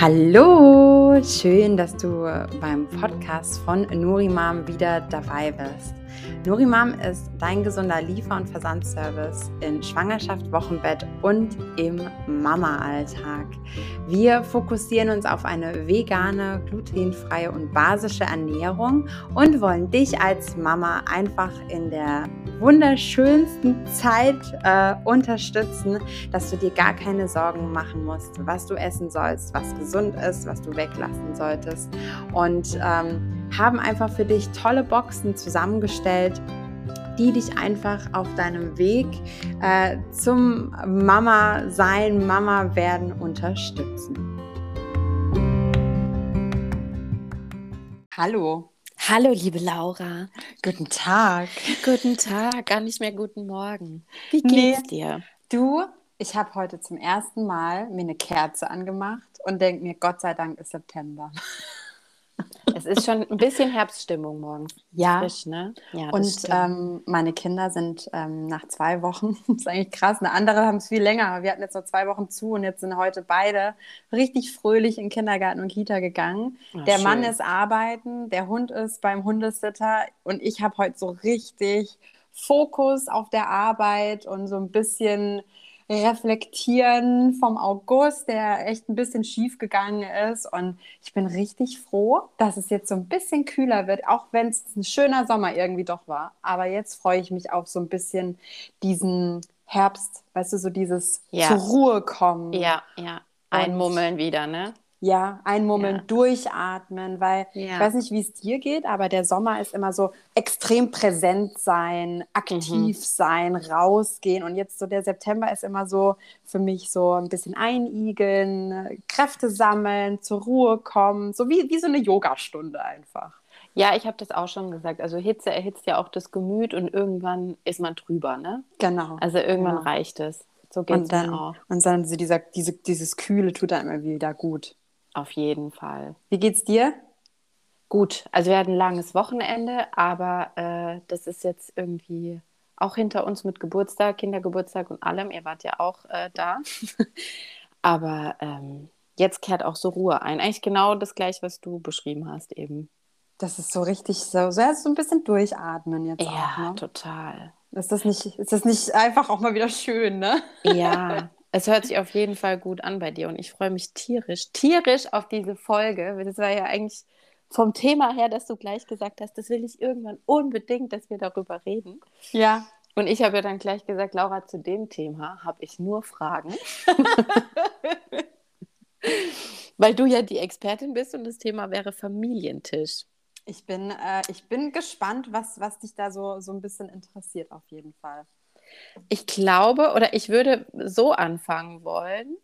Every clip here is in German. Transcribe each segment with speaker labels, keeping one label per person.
Speaker 1: Hallo, schön, dass du beim Podcast von Nurimam wieder dabei bist. Nurimam ist dein gesunder Liefer- und Versandservice in Schwangerschaft, Wochenbett und im Mama-Alltag. Wir fokussieren uns auf eine vegane, glutenfreie und basische Ernährung und wollen dich als Mama einfach in der wunderschönsten Zeit äh, unterstützen, dass du dir gar keine Sorgen machen musst, was du essen sollst, was gesund ist, was du weglassen solltest. Und ähm, haben einfach für dich tolle Boxen zusammengestellt, die dich einfach auf deinem Weg äh, zum Mama sein, Mama werden unterstützen. Hallo.
Speaker 2: Hallo, liebe Laura.
Speaker 1: Guten Tag.
Speaker 2: Guten Tag, gar nicht mehr guten Morgen. Wie geht's nee, dir?
Speaker 1: Du, ich habe heute zum ersten Mal mir eine Kerze angemacht und denke mir, Gott sei Dank ist September.
Speaker 2: Es ist schon ein bisschen Herbststimmung morgens.
Speaker 1: Ja. Frisch, ne? ja und ähm, meine Kinder sind ähm, nach zwei Wochen, das ist eigentlich krass, eine andere haben es viel länger. Wir hatten jetzt noch zwei Wochen zu und jetzt sind heute beide richtig fröhlich in Kindergarten und Kita gegangen. Ach, der schön. Mann ist arbeiten, der Hund ist beim Hundesitter und ich habe heute so richtig Fokus auf der Arbeit und so ein bisschen reflektieren vom August, der echt ein bisschen schief gegangen ist. Und ich bin richtig froh, dass es jetzt so ein bisschen kühler wird, auch wenn es ein schöner Sommer irgendwie doch war. Aber jetzt freue ich mich auf so ein bisschen diesen Herbst, weißt du, so dieses ja. zur Ruhe kommen.
Speaker 2: Ja, ja. Einmummeln wieder, ne?
Speaker 1: Ja, einmummeln, ja. durchatmen, weil ja. ich weiß nicht, wie es dir geht, aber der Sommer ist immer so extrem präsent sein, aktiv mhm. sein, rausgehen. Und jetzt so der September ist immer so für mich so ein bisschen einigeln, Kräfte sammeln, zur Ruhe kommen, so wie, wie so eine Yogastunde einfach.
Speaker 2: Ja, ich habe das auch schon gesagt. Also Hitze erhitzt ja auch das Gemüt und irgendwann ist man drüber, ne?
Speaker 1: Genau.
Speaker 2: Also irgendwann genau. reicht es.
Speaker 1: So geht es dann auch. Und dann so dieser, diese, dieses Kühle tut dann immer wieder gut.
Speaker 2: Auf jeden Fall.
Speaker 1: Wie geht's dir?
Speaker 2: Gut, also wir hatten ein langes Wochenende, aber äh, das ist jetzt irgendwie auch hinter uns mit Geburtstag, Kindergeburtstag und allem. Ihr wart ja auch äh, da. aber ähm, jetzt kehrt auch so Ruhe ein. Eigentlich genau das gleiche, was du beschrieben hast eben.
Speaker 1: Das ist so richtig so, so, so ein bisschen durchatmen jetzt
Speaker 2: ja,
Speaker 1: auch.
Speaker 2: Ne? total.
Speaker 1: Ist das, nicht, ist das nicht einfach auch mal wieder schön, ne?
Speaker 2: Ja, Es hört sich auf jeden Fall gut an bei dir und ich freue mich tierisch, tierisch auf diese Folge. Das war ja eigentlich vom Thema her, dass du gleich gesagt hast, das will ich irgendwann unbedingt, dass wir darüber reden.
Speaker 1: Ja.
Speaker 2: Und ich habe ja dann gleich gesagt, Laura, zu dem Thema habe ich nur Fragen. Weil du ja die Expertin bist und das Thema wäre Familientisch.
Speaker 1: Ich bin, äh, ich bin gespannt, was, was dich da so, so ein bisschen interessiert, auf jeden Fall.
Speaker 2: Ich glaube oder ich würde so anfangen wollen.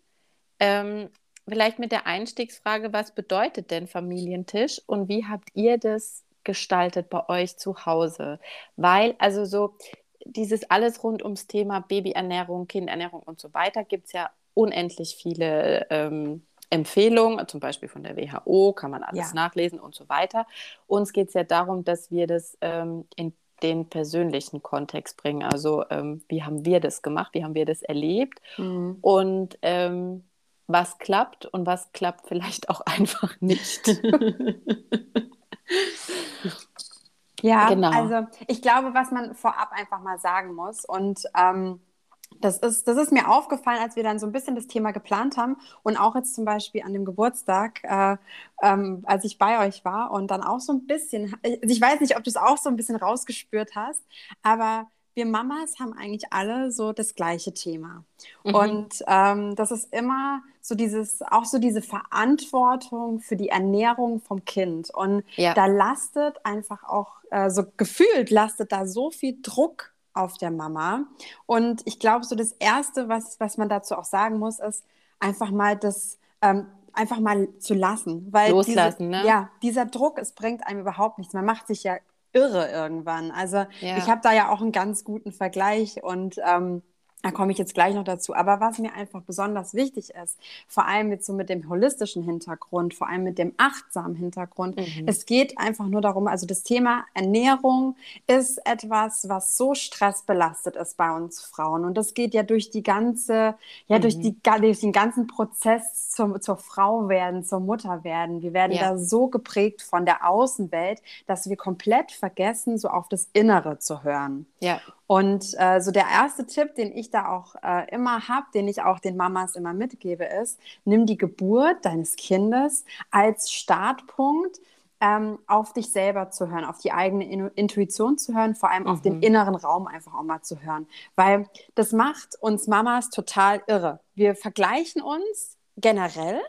Speaker 2: Ähm, vielleicht mit der Einstiegsfrage, was bedeutet denn Familientisch und wie habt ihr das gestaltet bei euch zu Hause? Weil, also so dieses alles rund ums Thema Babyernährung, Kindernährung und so weiter gibt es ja unendlich viele ähm, Empfehlungen, zum Beispiel von der WHO, kann man alles ja. nachlesen und so weiter. Uns geht es ja darum, dass wir das ähm, in den persönlichen Kontext bringen. Also ähm, wie haben wir das gemacht, wie haben wir das erlebt mhm. und ähm, was klappt und was klappt vielleicht auch einfach nicht.
Speaker 1: ja, genau. also ich glaube, was man vorab einfach mal sagen muss und ähm, das ist, das ist mir aufgefallen, als wir dann so ein bisschen das Thema geplant haben und auch jetzt zum Beispiel an dem Geburtstag, äh, ähm, als ich bei euch war und dann auch so ein bisschen, also ich weiß nicht, ob du es auch so ein bisschen rausgespürt hast, aber wir Mamas haben eigentlich alle so das gleiche Thema. Mhm. Und ähm, das ist immer so dieses, auch so diese Verantwortung für die Ernährung vom Kind. Und ja. da lastet einfach auch, äh, so gefühlt lastet da so viel Druck auf der Mama. Und ich glaube, so das Erste, was, was man dazu auch sagen muss, ist einfach mal das, ähm, einfach mal zu lassen. Weil
Speaker 2: Loslassen,
Speaker 1: diese,
Speaker 2: ne?
Speaker 1: Ja, dieser Druck, es bringt einem überhaupt nichts. Man macht sich ja irre irgendwann. Also ja. ich habe da ja auch einen ganz guten Vergleich und ähm, Da komme ich jetzt gleich noch dazu. Aber was mir einfach besonders wichtig ist, vor allem jetzt so mit dem holistischen Hintergrund, vor allem mit dem achtsamen Hintergrund, mhm. es geht einfach nur darum, also das Thema Ernährung ist etwas, was so stressbelastet ist bei uns Frauen. Und das geht ja durch die ganze, ja, mhm. durch, die, durch den ganzen Prozess zum, zur Frau werden, zur Mutter werden. Wir werden ja. da so geprägt von der Außenwelt, dass wir komplett vergessen, so auf das Innere zu hören.
Speaker 2: Ja.
Speaker 1: Und äh, so der erste Tipp, den ich da auch äh, immer habe, den ich auch den Mamas immer mitgebe, ist, nimm die Geburt deines Kindes als Startpunkt, ähm, auf dich selber zu hören, auf die eigene In Intuition zu hören, vor allem mhm. auf den mhm. inneren Raum einfach auch mal zu hören. Weil das macht uns Mamas total irre. Wir vergleichen uns generell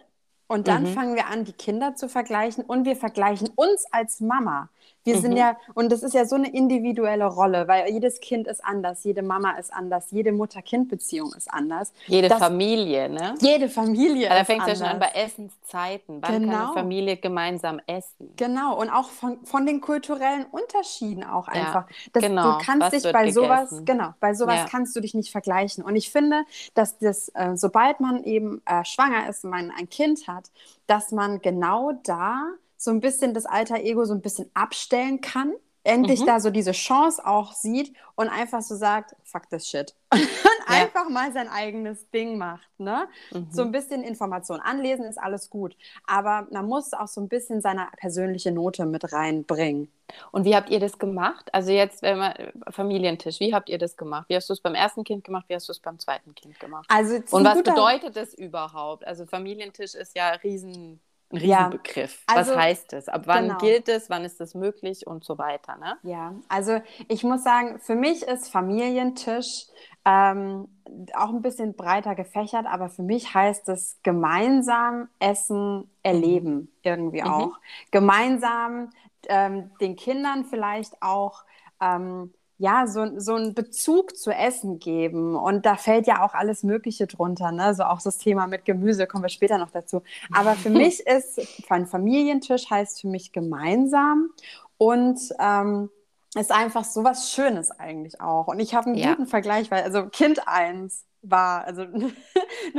Speaker 1: und dann mhm. fangen wir an, die Kinder zu vergleichen und wir vergleichen uns als Mama. Wir mhm. sind ja, und das ist ja so eine individuelle Rolle, weil jedes Kind ist anders, jede Mama ist anders, jede Mutter-Kind-Beziehung ist anders.
Speaker 2: Jede das, Familie, ne?
Speaker 1: Jede Familie.
Speaker 2: Aber da fängt es ja schon an bei Essenszeiten. Wann genau. kann eine Familie gemeinsam essen?
Speaker 1: Genau, und auch von, von den kulturellen Unterschieden auch einfach. Ja, das, genau. Du kannst Was dich bei gegessen? sowas, genau, bei sowas ja. kannst du dich nicht vergleichen. Und ich finde, dass das, äh, sobald man eben äh, schwanger ist und man ein Kind hat, dass man genau da so ein bisschen das alter Ego so ein bisschen abstellen kann, endlich mhm. da so diese Chance auch sieht und einfach so sagt, fuck this shit. und ja. einfach mal sein eigenes Ding macht. Ne? Mhm. So ein bisschen Information anlesen ist alles gut. Aber man muss auch so ein bisschen seine persönliche Note mit reinbringen.
Speaker 2: Und wie habt ihr das gemacht? Also jetzt wenn man, Familientisch, wie habt ihr das gemacht? Wie hast du es beim ersten Kind gemacht? Wie hast du es beim zweiten Kind gemacht?
Speaker 1: Also
Speaker 2: Und was bedeutet das überhaupt? Also Familientisch ist ja riesen ein Riesenbegriff. Ja, also, Was heißt es? Ab wann genau. gilt es? Wann ist es möglich und so weiter? Ne?
Speaker 1: Ja, also ich muss sagen, für mich ist Familientisch ähm, auch ein bisschen breiter gefächert, aber für mich heißt es gemeinsam essen, erleben mhm. irgendwie mhm. auch. Gemeinsam ähm, den Kindern vielleicht auch ähm, ja, so, so einen Bezug zu Essen geben. Und da fällt ja auch alles Mögliche drunter, ne? So auch das Thema mit Gemüse, kommen wir später noch dazu. Aber für mich ist, ein Familientisch heißt für mich gemeinsam und ähm, ist einfach so was Schönes eigentlich auch. Und ich habe einen ja. guten Vergleich, weil, also Kind 1, war, also ne,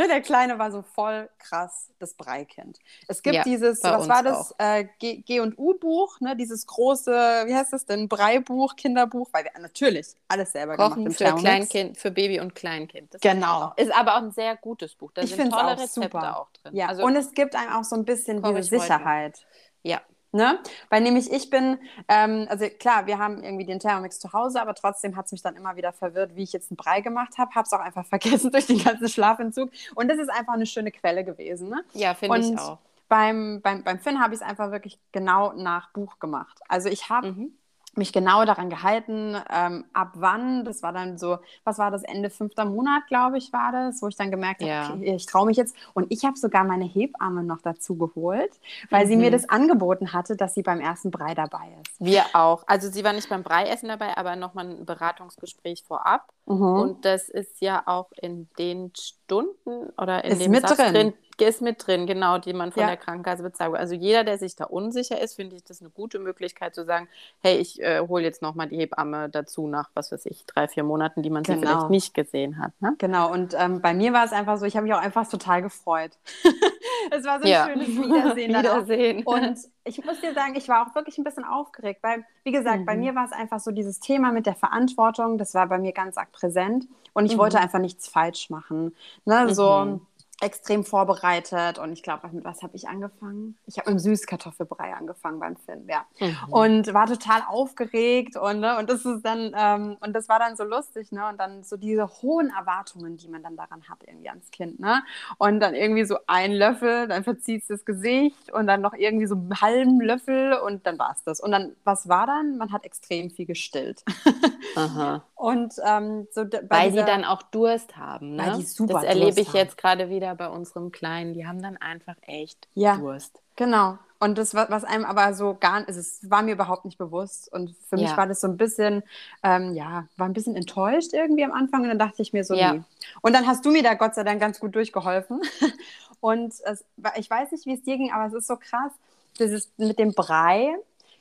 Speaker 1: der Kleine war so voll krass das Breikind. Es gibt ja, dieses, was war das, äh, G, und U-Buch, ne, dieses große, wie heißt das denn, Breibuch, Kinderbuch, weil wir natürlich alles selber
Speaker 2: Kochen gemacht für Kleinkind, für Baby und Kleinkind.
Speaker 1: Das genau.
Speaker 2: Ist aber auch ein sehr gutes Buch. Da
Speaker 1: ich
Speaker 2: sind tolle
Speaker 1: auch
Speaker 2: Rezepte
Speaker 1: super.
Speaker 2: auch drin.
Speaker 1: Ja, also, und es gibt einem auch so ein bisschen diese Sicherheit.
Speaker 2: Ja,
Speaker 1: Ne? Weil nämlich ich bin, ähm, also klar, wir haben irgendwie den Thermomix zu Hause, aber trotzdem hat es mich dann immer wieder verwirrt, wie ich jetzt einen Brei gemacht habe. Habe es auch einfach vergessen durch den ganzen Schlafentzug. Und das ist einfach eine schöne Quelle gewesen. Ne?
Speaker 2: Ja, finde ich auch.
Speaker 1: Beim, beim, beim Finn habe ich es einfach wirklich genau nach Buch gemacht. Also ich habe mhm mich genau daran gehalten, ähm, ab wann, das war dann so, was war das, Ende fünfter Monat, glaube ich, war das, wo ich dann gemerkt habe, ja. okay, ich traue mich jetzt. Und ich habe sogar meine Hebamme noch dazu geholt, weil mhm. sie mir mhm. das angeboten hatte, dass sie beim ersten Brei dabei ist.
Speaker 2: Wir auch. Also sie war nicht beim Breiessen dabei, aber nochmal ein Beratungsgespräch vorab. Mhm. Und das ist ja auch in den Stunden oder in
Speaker 1: ist
Speaker 2: dem
Speaker 1: mit
Speaker 2: Satz
Speaker 1: drin.
Speaker 2: drin ist mit drin, genau, die man von ja. der Krankenkasse bezahlt. Also jeder, der sich da unsicher ist, finde ich das eine gute Möglichkeit zu sagen, hey, ich äh, hole jetzt nochmal die Hebamme dazu nach, was weiß ich, drei, vier Monaten, die man genau. sie vielleicht nicht gesehen hat. Ne?
Speaker 1: Genau, und ähm, bei mir war es einfach so, ich habe mich auch einfach total gefreut. es war so ein
Speaker 2: ja.
Speaker 1: schönes Wiedersehen.
Speaker 2: Wiedersehen.
Speaker 1: Und ich muss dir sagen, ich war auch wirklich ein bisschen aufgeregt, weil, wie gesagt, mhm. bei mir war es einfach so dieses Thema mit der Verantwortung, das war bei mir ganz arg präsent und ich mhm. wollte einfach nichts falsch machen. Ne? So, mhm extrem vorbereitet und ich glaube, mit was habe ich angefangen? Ich habe mit dem Süßkartoffelbrei angefangen beim Film, ja. Mhm. Und war total aufgeregt und, ne, und das ist dann, ähm, und das war dann so lustig, ne? Und dann so diese hohen Erwartungen, die man dann daran hat, irgendwie ans Kind, ne? Und dann irgendwie so ein Löffel, dann verzieht es das Gesicht und dann noch irgendwie so einen halben Löffel und dann war es das. Und dann, was war dann? Man hat extrem viel gestillt.
Speaker 2: Aha.
Speaker 1: Und ähm, so
Speaker 2: weil dieser, die dann auch Durst haben, ne?
Speaker 1: Weil die super
Speaker 2: das erlebe ich haben. jetzt gerade wieder bei unserem Kleinen. Die haben dann einfach echt
Speaker 1: ja,
Speaker 2: Durst.
Speaker 1: Genau. Und das, was einem aber so gar nicht, es war mir überhaupt nicht bewusst. Und für mich ja. war das so ein bisschen, ähm, ja, war ein bisschen enttäuscht irgendwie am Anfang. Und dann dachte ich mir so, ja. nee. Und dann hast du mir da Gott sei Dank ganz gut durchgeholfen. Und es, ich weiß nicht, wie es dir ging, aber es ist so krass. Das ist mit dem Brei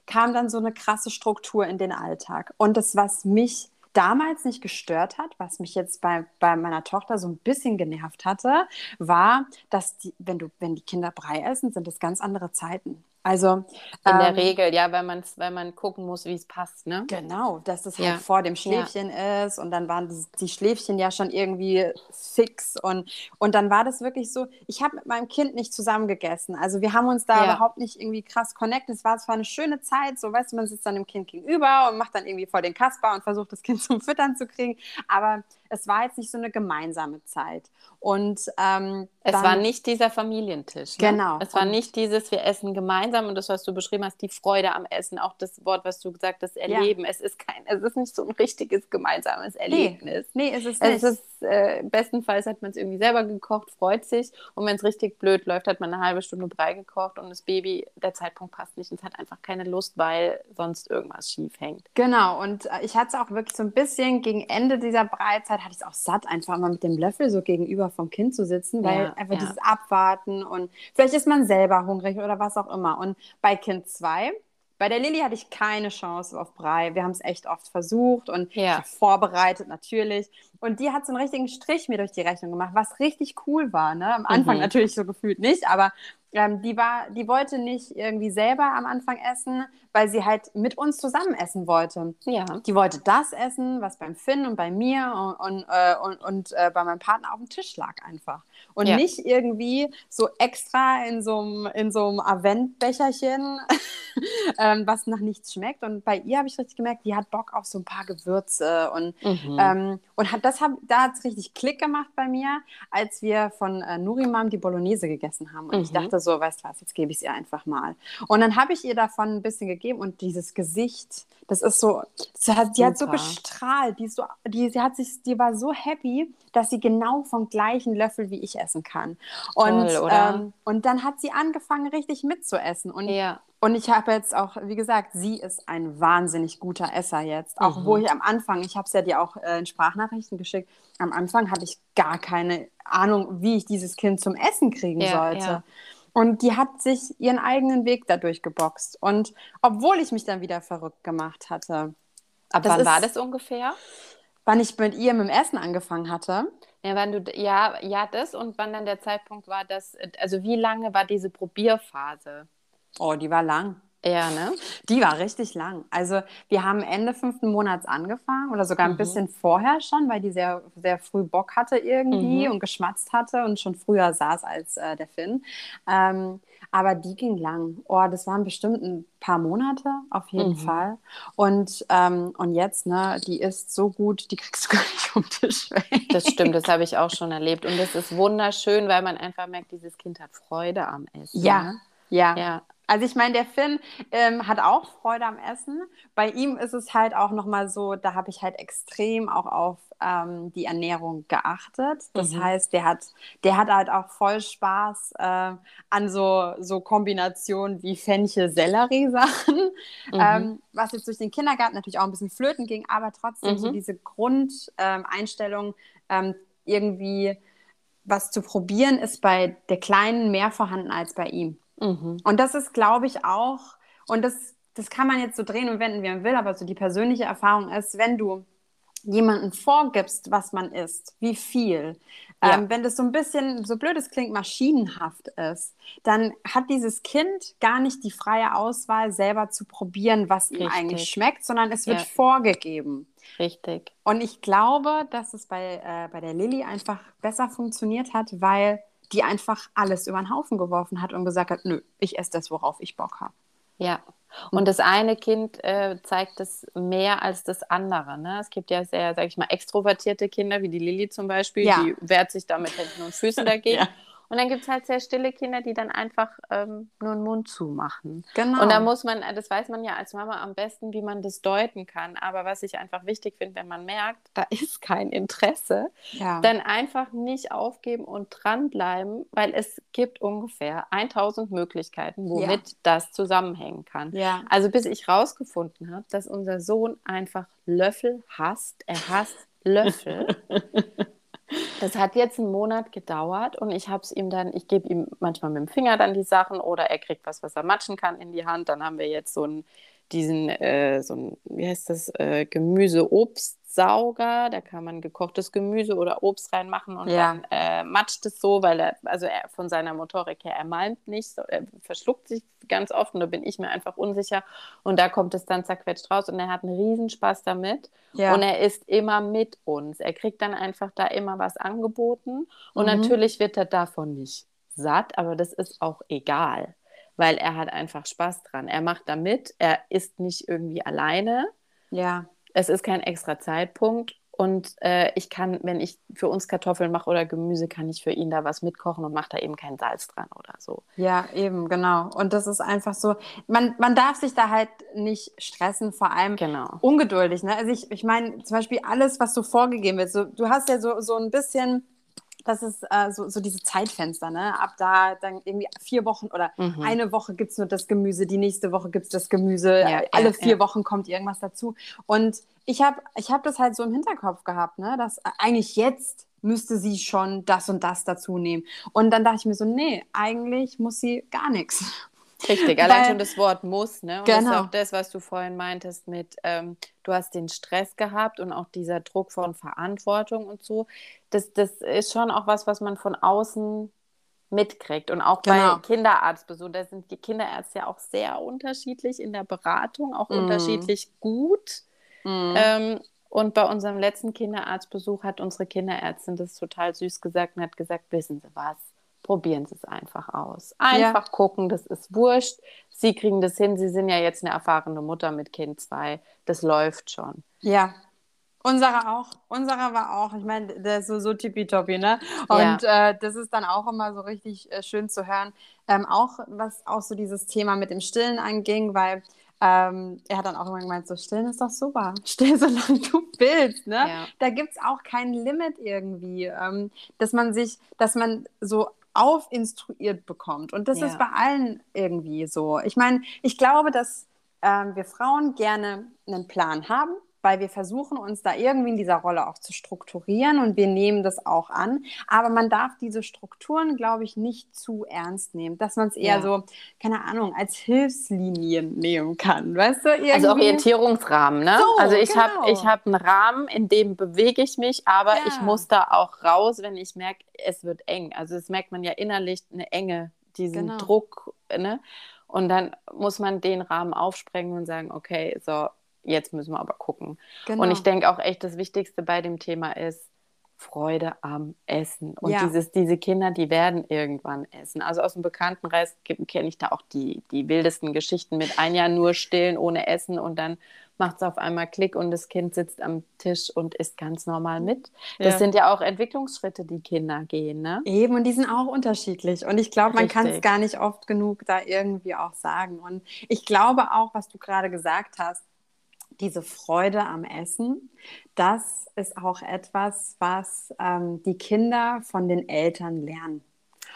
Speaker 1: kam dann so eine krasse Struktur in den Alltag. Und das, was mich damals nicht gestört hat, was mich jetzt bei, bei meiner Tochter so ein bisschen genervt hatte, war, dass die, wenn du, wenn die Kinder Brei essen, sind das ganz andere Zeiten. Also
Speaker 2: in ähm, der Regel, ja, weil man weil man gucken muss, wie es passt, ne?
Speaker 1: Genau, dass es halt ja. vor dem Schläfchen ja. ist und dann waren die, die, Schläfchen ja schon irgendwie fix und und dann war das wirklich so. Ich habe mit meinem Kind nicht zusammen gegessen, also wir haben uns da ja. überhaupt nicht irgendwie krass connected. Es war zwar eine schöne Zeit, so weißt du, man sitzt dann dem Kind gegenüber und macht dann irgendwie voll den Kasper und versucht das Kind zum Füttern zu kriegen, aber es war jetzt nicht so eine gemeinsame Zeit. Und ähm,
Speaker 2: es dann, war nicht dieser Familientisch.
Speaker 1: Ne? Genau.
Speaker 2: Es war nicht dieses, wir essen gemeinsam und das, was du beschrieben hast, die Freude am Essen, auch das Wort, was du gesagt hast, Erleben. Ja. Es ist kein, es ist nicht so ein richtiges gemeinsames Erlebnis.
Speaker 1: Nee, nee es ist nicht.
Speaker 2: Es ist, äh, bestenfalls hat man es irgendwie selber gekocht, freut sich und wenn es richtig blöd läuft, hat man eine halbe Stunde Brei gekocht und das Baby, der Zeitpunkt passt nicht und es hat einfach keine Lust, weil sonst irgendwas schief hängt.
Speaker 1: Genau. Und äh, ich hatte es auch wirklich so ein bisschen gegen Ende dieser Breizeit hatte ich es auch satt, einfach mal mit dem Löffel so gegenüber vom Kind zu sitzen, weil ja, einfach ja. dieses Abwarten und vielleicht ist man selber hungrig oder was auch immer. Und bei Kind 2, bei der Lilly hatte ich keine Chance auf Brei. Wir haben es echt oft versucht und ja. vorbereitet natürlich. Und die hat so einen richtigen Strich mir durch die Rechnung gemacht, was richtig cool war. Ne? Am Anfang mhm. natürlich so gefühlt nicht, aber ähm, die, war, die wollte nicht irgendwie selber am Anfang essen, weil sie halt mit uns zusammen essen wollte. Ja. Die wollte das essen, was beim Finn und bei mir und, und, äh, und, und äh, bei meinem Partner auf dem Tisch lag einfach. Und ja. nicht irgendwie so extra in so einem in Aventbecherchen, ähm, was nach nichts schmeckt. Und bei ihr habe ich richtig gemerkt, die hat Bock auf so ein paar Gewürze und, mhm. ähm, und hat das hab, da hat es richtig Klick gemacht bei mir, als wir von äh, Nurimam die Bolognese gegessen haben. Und mhm. ich dachte so, weißt du was, jetzt gebe ich es ihr einfach mal. Und dann habe ich ihr davon ein bisschen gegeben und dieses Gesicht, das ist so, sie hat, die hat so gestrahlt, die, so, die, sie hat sich, die war so happy, dass sie genau vom gleichen Löffel wie ich essen kann. Und, Toll, ähm, und dann hat sie angefangen, richtig mitzuessen. Und, ja. und ich habe jetzt auch, wie gesagt, sie ist ein wahnsinnig guter Esser jetzt. Auch mhm. wo ich am Anfang, ich habe es ja dir auch äh, in Sprachnachrichten geschickt, am Anfang hatte ich gar keine Ahnung, wie ich dieses Kind zum Essen kriegen ja, sollte. Ja. Und die hat sich ihren eigenen Weg dadurch geboxt. Und obwohl ich mich dann wieder verrückt gemacht hatte.
Speaker 2: Ab wann ist, war das ungefähr?
Speaker 1: Wann ich mit ihr mit dem Essen angefangen hatte.
Speaker 2: Ja, wann du, ja, ja, das und wann dann der Zeitpunkt war, dass, also wie lange war diese Probierphase?
Speaker 1: Oh, die war lang.
Speaker 2: Ja, ne?
Speaker 1: Die war richtig lang. Also wir haben Ende fünften Monats angefangen oder sogar ein mhm. bisschen vorher schon, weil die sehr, sehr früh Bock hatte irgendwie mhm. und geschmatzt hatte und schon früher saß als äh, der Finn. Ähm, aber die ging lang. Oh, das waren bestimmt ein paar Monate, auf jeden mhm. Fall. Und, ähm, und jetzt, ne, die ist so gut, die kriegst du gar nicht vom Tisch weg.
Speaker 2: Das stimmt, das habe ich auch schon erlebt. Und das ist wunderschön, weil man einfach merkt, dieses Kind hat Freude am Essen.
Speaker 1: Ja, ne? ja. ja. Also ich meine, der Finn ähm, hat auch Freude am Essen. Bei ihm ist es halt auch nochmal so, da habe ich halt extrem auch auf ähm, die Ernährung geachtet. Das mhm. heißt, der hat, der hat halt auch voll Spaß äh, an so, so Kombinationen wie Fenchel-Sellerie-Sachen, mhm. ähm, was jetzt durch den Kindergarten natürlich auch ein bisschen flöten ging, aber trotzdem mhm. so diese Grundeinstellung ähm, irgendwie was zu probieren, ist bei der Kleinen mehr vorhanden als bei ihm. Mhm. Und das ist, glaube ich, auch, und das, das kann man jetzt so drehen und wenden, wie man will, aber so die persönliche Erfahrung ist, wenn du jemanden vorgibst, was man isst, wie viel, ja. ähm, wenn das so ein bisschen, so blöd es klingt, maschinenhaft ist, dann hat dieses Kind gar nicht die freie Auswahl, selber zu probieren, was Richtig. ihm eigentlich schmeckt, sondern es wird ja. vorgegeben.
Speaker 2: Richtig.
Speaker 1: Und ich glaube, dass es bei, äh, bei der Lilly einfach besser funktioniert hat, weil die einfach alles über den Haufen geworfen hat und gesagt hat, nö, ich esse das, worauf ich Bock habe.
Speaker 2: Ja. Und das eine Kind äh, zeigt es mehr als das andere. Ne? Es gibt ja sehr, sag ich mal, extrovertierte Kinder, wie die Lilly zum Beispiel, ja. die wehrt sich damit Händen und Füßen dagegen. ja. Und dann gibt es halt sehr stille Kinder, die dann einfach ähm, nur den Mund zumachen. Genau. Und da muss man, das weiß man ja als Mama am besten, wie man das deuten kann. Aber was ich einfach wichtig finde, wenn man merkt, da ist kein Interesse, ja. dann einfach nicht aufgeben und dranbleiben, weil es gibt ungefähr 1000 Möglichkeiten, womit ja. das zusammenhängen kann. Ja. Also bis ich rausgefunden habe, dass unser Sohn einfach Löffel hasst. Er hasst Löffel. Das hat jetzt einen Monat gedauert und ich habe es ihm dann, ich gebe ihm manchmal mit dem Finger dann die Sachen oder er kriegt was, was er matschen kann in die Hand. Dann haben wir jetzt so ein diesen, äh, so ein, wie heißt das, äh, Gemüse-Obst. Sauger, da kann man gekochtes Gemüse oder Obst reinmachen und ja. dann äh, matscht es so, weil er, also er von seiner Motorik her, er malmt nicht, so, er verschluckt sich ganz oft und da bin ich mir einfach unsicher und da kommt es dann zerquetscht raus und er hat einen Riesenspaß damit ja. und er ist immer mit uns. Er kriegt dann einfach da immer was angeboten und mhm. natürlich wird er davon nicht satt, aber das ist auch egal, weil er hat einfach Spaß dran. Er macht da mit, er ist nicht irgendwie alleine.
Speaker 1: Ja
Speaker 2: es ist kein extra Zeitpunkt und äh, ich kann, wenn ich für uns Kartoffeln mache oder Gemüse, kann ich für ihn da was mitkochen und mache da eben kein Salz dran oder so.
Speaker 1: Ja, eben, genau. Und das ist einfach so, man, man darf sich da halt nicht stressen, vor allem
Speaker 2: genau.
Speaker 1: ungeduldig. Ne? Also ich, ich meine, zum Beispiel alles, was so vorgegeben wird, so, du hast ja so, so ein bisschen das ist äh, so, so diese Zeitfenster, ne? Ab da dann irgendwie vier Wochen oder mhm. eine Woche gibt es nur das Gemüse, die nächste Woche gibt es das Gemüse, ja, alle ja, vier ja. Wochen kommt irgendwas dazu. Und ich habe ich hab das halt so im Hinterkopf gehabt, ne? dass eigentlich jetzt müsste sie schon das und das dazu nehmen. Und dann dachte ich mir so, nee, eigentlich muss sie gar nichts.
Speaker 2: Richtig, allein Weil, schon das Wort muss, ne? Und genau. das ist genau. auch das, was du vorhin meintest mit, ähm, du hast den Stress gehabt und auch dieser Druck von Verantwortung und so. Das, das ist schon auch was, was man von außen mitkriegt. Und auch genau. bei Kinderarztbesuchen, da sind die Kinderärzte ja auch sehr unterschiedlich in der Beratung, auch mm. unterschiedlich gut. Mm. Ähm, und bei unserem letzten Kinderarztbesuch hat unsere Kinderärztin das total süß gesagt und hat gesagt, wissen Sie was? Probieren Sie es einfach aus. Einfach ja. gucken, das ist wurscht. Sie kriegen das hin. Sie sind ja jetzt eine erfahrene Mutter mit Kind 2. Das läuft schon.
Speaker 1: Ja. Unsere auch. Unsere war auch. Ich meine, der ist so, so tippitoppi, ne? Und ja. äh, das ist dann auch immer so richtig äh, schön zu hören. Ähm, auch was auch so dieses Thema mit dem Stillen anging, weil ähm, er hat dann auch immer gemeint, so stillen ist doch super. Still, solange du willst. Ne? Ja. Da gibt es auch kein Limit irgendwie. Ähm, dass man sich, dass man so aufinstruiert bekommt. Und das ja. ist bei allen irgendwie so. Ich meine, ich glaube, dass ähm, wir Frauen gerne einen Plan haben, weil wir versuchen uns da irgendwie in dieser Rolle auch zu strukturieren und wir nehmen das auch an. Aber man darf diese Strukturen, glaube ich, nicht zu ernst nehmen, dass man es eher ja. so, keine Ahnung, als Hilfslinie nehmen kann, weißt du?
Speaker 2: Irgendwie... Also Orientierungsrahmen, ne? So, also ich genau. habe ich hab einen Rahmen, in dem bewege ich mich, aber ja. ich muss da auch raus, wenn ich merke, es wird eng. Also das merkt man ja innerlich eine Enge, diesen genau. Druck, ne? Und dann muss man den Rahmen aufsprengen und sagen, okay, so, jetzt müssen wir aber gucken. Genau. Und ich denke auch echt, das Wichtigste bei dem Thema ist Freude am Essen. Und ja. dieses, diese Kinder, die werden irgendwann essen. Also aus dem Bekanntenkreis kenne ich da auch die, die wildesten Geschichten mit ein Jahr nur stillen, ohne Essen und dann macht es auf einmal Klick und das Kind sitzt am Tisch und isst ganz normal mit. Das ja. sind ja auch Entwicklungsschritte, die Kinder gehen. Ne?
Speaker 1: Eben, und die sind auch unterschiedlich. Und ich glaube, man kann es gar nicht oft genug da irgendwie auch sagen. Und ich glaube auch, was du gerade gesagt hast, diese Freude am Essen, das ist auch etwas, was ähm, die Kinder von den Eltern lernen.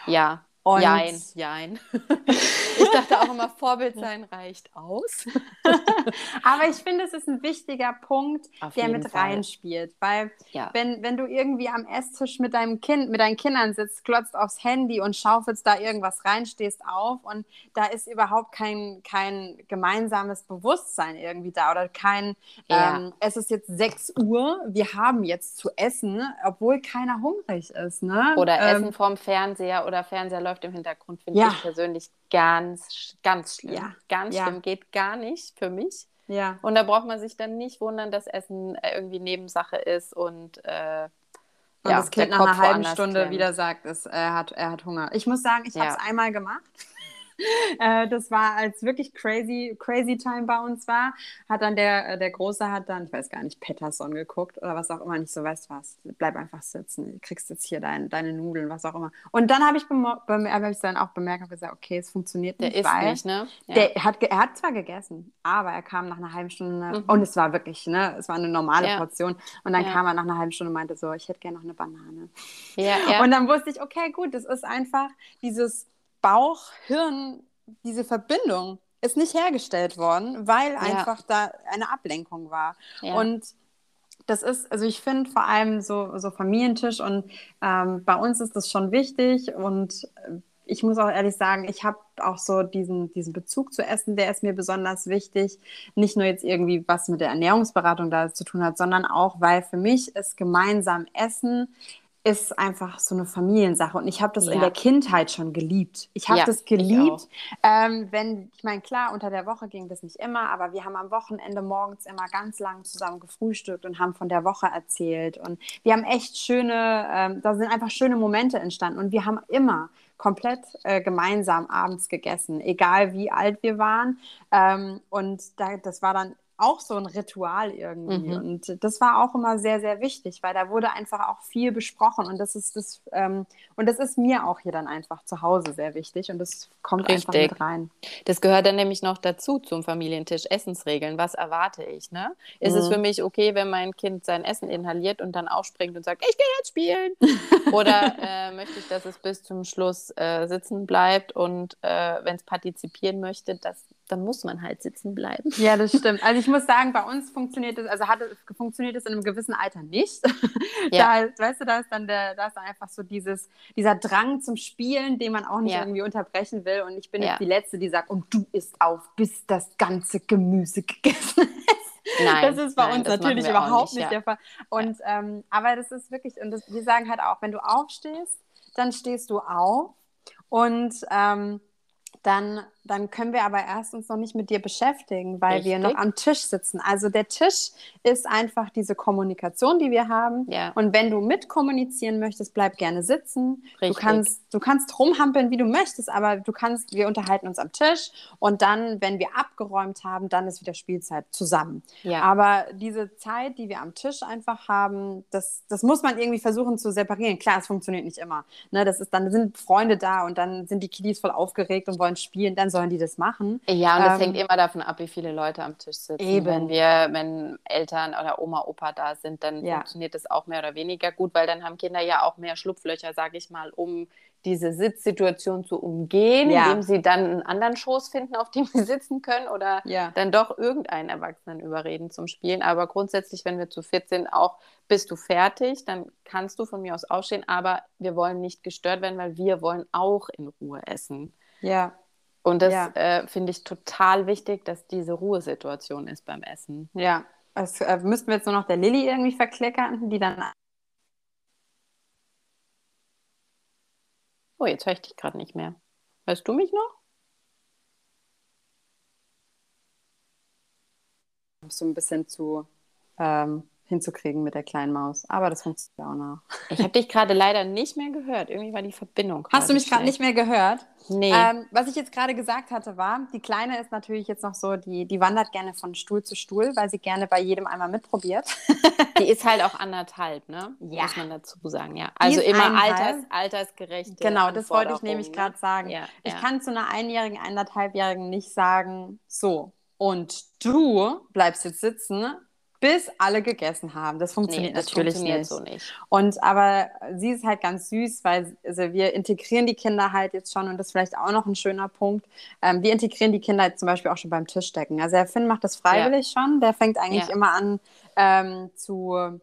Speaker 2: Ja, und jein, jein. ich dachte auch immer, Vorbild sein reicht aus.
Speaker 1: Aber ich finde, es ist ein wichtiger Punkt, Auf der mit Fall. reinspielt. Weil ja. wenn, wenn du irgendwie am Esstisch mit deinem Kind, mit deinen Kindern sitzt, klotzt aufs Handy und schaufelst da irgendwas rein, stehst auf und da ist überhaupt kein, kein gemeinsames Bewusstsein irgendwie da oder kein, ja. ähm, es ist jetzt 6 Uhr, wir haben jetzt zu essen, obwohl keiner hungrig ist. Ne?
Speaker 2: Oder ähm, Essen vorm Fernseher oder Fernseher läuft im Hintergrund, finde ja. ich persönlich ganz, ganz schlimm. Ja. Ganz ja. schlimm, geht gar nicht für mich.
Speaker 1: Ja.
Speaker 2: Und da braucht man sich dann nicht wundern, dass Essen äh, irgendwie Nebensache ist und, äh,
Speaker 1: und ja, das Kind nach einer halben Stunde klemmt. wieder sagt, es, er, hat, er hat Hunger. Ich muss sagen, ich ja. habe es einmal gemacht. Äh, das war, als wirklich crazy, crazy Time bei uns war, hat dann der, äh, der Große hat dann, ich weiß gar nicht, Patterson geguckt oder was auch immer, nicht so, weißt was, bleib einfach sitzen, du kriegst jetzt hier dein, deine Nudeln, was auch immer. Und dann habe ich, hab ich dann auch bemerkt und gesagt, okay, es funktioniert
Speaker 2: nicht,
Speaker 1: der
Speaker 2: weil nicht, ne?
Speaker 1: Ja. der hat, er hat zwar gegessen, aber er kam nach einer halben Stunde mhm. und es war wirklich, ne, es war eine normale ja. Portion und dann ja. kam er nach einer halben Stunde und meinte so, ich hätte gerne noch eine Banane.
Speaker 2: Ja, ja.
Speaker 1: Und dann wusste ich, okay, gut, das ist einfach dieses Bauch, Hirn, diese Verbindung ist nicht hergestellt worden, weil ja. einfach da eine Ablenkung war. Ja. Und das ist, also ich finde vor allem so, so Familientisch und ähm, bei uns ist das schon wichtig und ich muss auch ehrlich sagen, ich habe auch so diesen, diesen Bezug zu Essen, der ist mir besonders wichtig. Nicht nur jetzt irgendwie, was mit der Ernährungsberatung da zu tun hat, sondern auch, weil für mich ist gemeinsam Essen ist einfach so eine Familiensache. Und ich habe das ja. in der Kindheit schon geliebt. Ich habe ja, das geliebt. Ähm, wenn, ich meine, klar, unter der Woche ging das nicht immer, aber wir haben am Wochenende morgens immer ganz lang zusammen gefrühstückt und haben von der Woche erzählt. Und wir haben echt schöne, ähm, da sind einfach schöne Momente entstanden. Und wir haben immer komplett äh, gemeinsam abends gegessen, egal wie alt wir waren. Ähm, und da, das war dann auch so ein Ritual irgendwie. Mhm. Und das war auch immer sehr, sehr wichtig, weil da wurde einfach auch viel besprochen. Und das ist das, ähm, und das ist mir auch hier dann einfach zu Hause sehr wichtig. Und das kommt Richtig. einfach mit rein.
Speaker 2: Das gehört dann nämlich noch dazu zum Familientisch, Essensregeln. Was erwarte ich? Ne? Ist mhm. es für mich okay, wenn mein Kind sein Essen inhaliert und dann aufspringt und sagt, ich gehe jetzt spielen? Oder äh, möchte ich, dass es bis zum Schluss äh, sitzen bleibt und äh, wenn es partizipieren möchte, dass dann muss man halt sitzen bleiben.
Speaker 1: Ja, das stimmt. Also ich muss sagen, bei uns funktioniert es, also hat funktioniert es in einem gewissen Alter nicht. Ja. Da, weißt du, da ist dann der, da ist einfach so dieses, dieser Drang zum Spielen, den man auch nicht ja. irgendwie unterbrechen will. Und ich bin ja. jetzt die Letzte, die sagt, und du isst auf, bis das ganze Gemüse gegessen ist. Nein, das ist bei nein, uns natürlich überhaupt nicht, nicht der Fall. Und ähm, aber das ist wirklich, und das, wir sagen halt auch, wenn du aufstehst, dann stehst du auf und ähm, dann dann können wir aber erstens noch nicht mit dir beschäftigen, weil Richtig. wir noch am Tisch sitzen. Also der Tisch ist einfach diese Kommunikation, die wir haben. Ja. Und wenn du mitkommunizieren möchtest, bleib gerne sitzen. Richtig. Du kannst, du kannst rumhampeln, wie du möchtest, aber du kannst, wir unterhalten uns am Tisch und dann, wenn wir abgeräumt haben, dann ist wieder Spielzeit zusammen. Ja. Aber diese Zeit, die wir am Tisch einfach haben, das, das muss man irgendwie versuchen zu separieren. Klar, es funktioniert nicht immer. Ne, das ist, dann sind Freunde da und dann sind die Kiddies voll aufgeregt und wollen spielen. Dann sollen die das machen.
Speaker 2: Ja, und es ähm, hängt immer davon ab, wie viele Leute am Tisch sitzen. Eben. Wenn wir, wenn Eltern oder Oma, Opa da sind, dann ja. funktioniert das auch mehr oder weniger gut, weil dann haben Kinder ja auch mehr Schlupflöcher, sage ich mal, um diese Sitzsituation zu umgehen, ja. indem sie dann einen anderen Schoß finden, auf dem sie sitzen können oder ja. dann doch irgendeinen Erwachsenen überreden zum Spielen. Aber grundsätzlich, wenn wir zu viert sind, auch bist du fertig, dann kannst du von mir aus aufstehen, aber wir wollen nicht gestört werden, weil wir wollen auch in Ruhe essen.
Speaker 1: Ja.
Speaker 2: Und das ja. äh, finde ich total wichtig, dass diese Ruhesituation ist beim Essen.
Speaker 1: Ja, das äh, müssten wir jetzt nur noch der Lilly irgendwie verkleckern, die dann.
Speaker 2: Oh, jetzt höre ich dich gerade nicht mehr. Hörst du mich noch?
Speaker 1: So ein bisschen zu ähm, hinzukriegen mit der kleinen Maus. Aber das funktioniert auch noch.
Speaker 2: Ich habe dich gerade leider nicht mehr gehört. Irgendwie war die Verbindung.
Speaker 1: Hast du mich gerade nicht mehr gehört? Nee. Ähm, was ich jetzt gerade gesagt hatte, war, die Kleine ist natürlich jetzt noch so, die, die wandert gerne von Stuhl zu Stuhl, weil sie gerne bei jedem einmal mitprobiert.
Speaker 2: die ist halt auch anderthalb, ne? Ja. Muss man dazu sagen, ja. Also immer alters, altersgerecht.
Speaker 1: Genau, das wollte ich nämlich ne? gerade sagen. Ja, ich ja. kann zu einer einjährigen, anderthalbjährigen nicht sagen, so, und du bleibst jetzt sitzen, bis alle gegessen haben. Das funktioniert nee, das natürlich funktioniert nicht. so nicht. Und aber sie ist halt ganz süß, weil also wir integrieren die Kinder halt jetzt schon und das ist vielleicht auch noch ein schöner Punkt. Ähm, wir integrieren die Kinder jetzt zum Beispiel auch schon beim Tischdecken. Also der Finn macht das freiwillig ja. schon. Der fängt eigentlich ja. immer an ähm, zu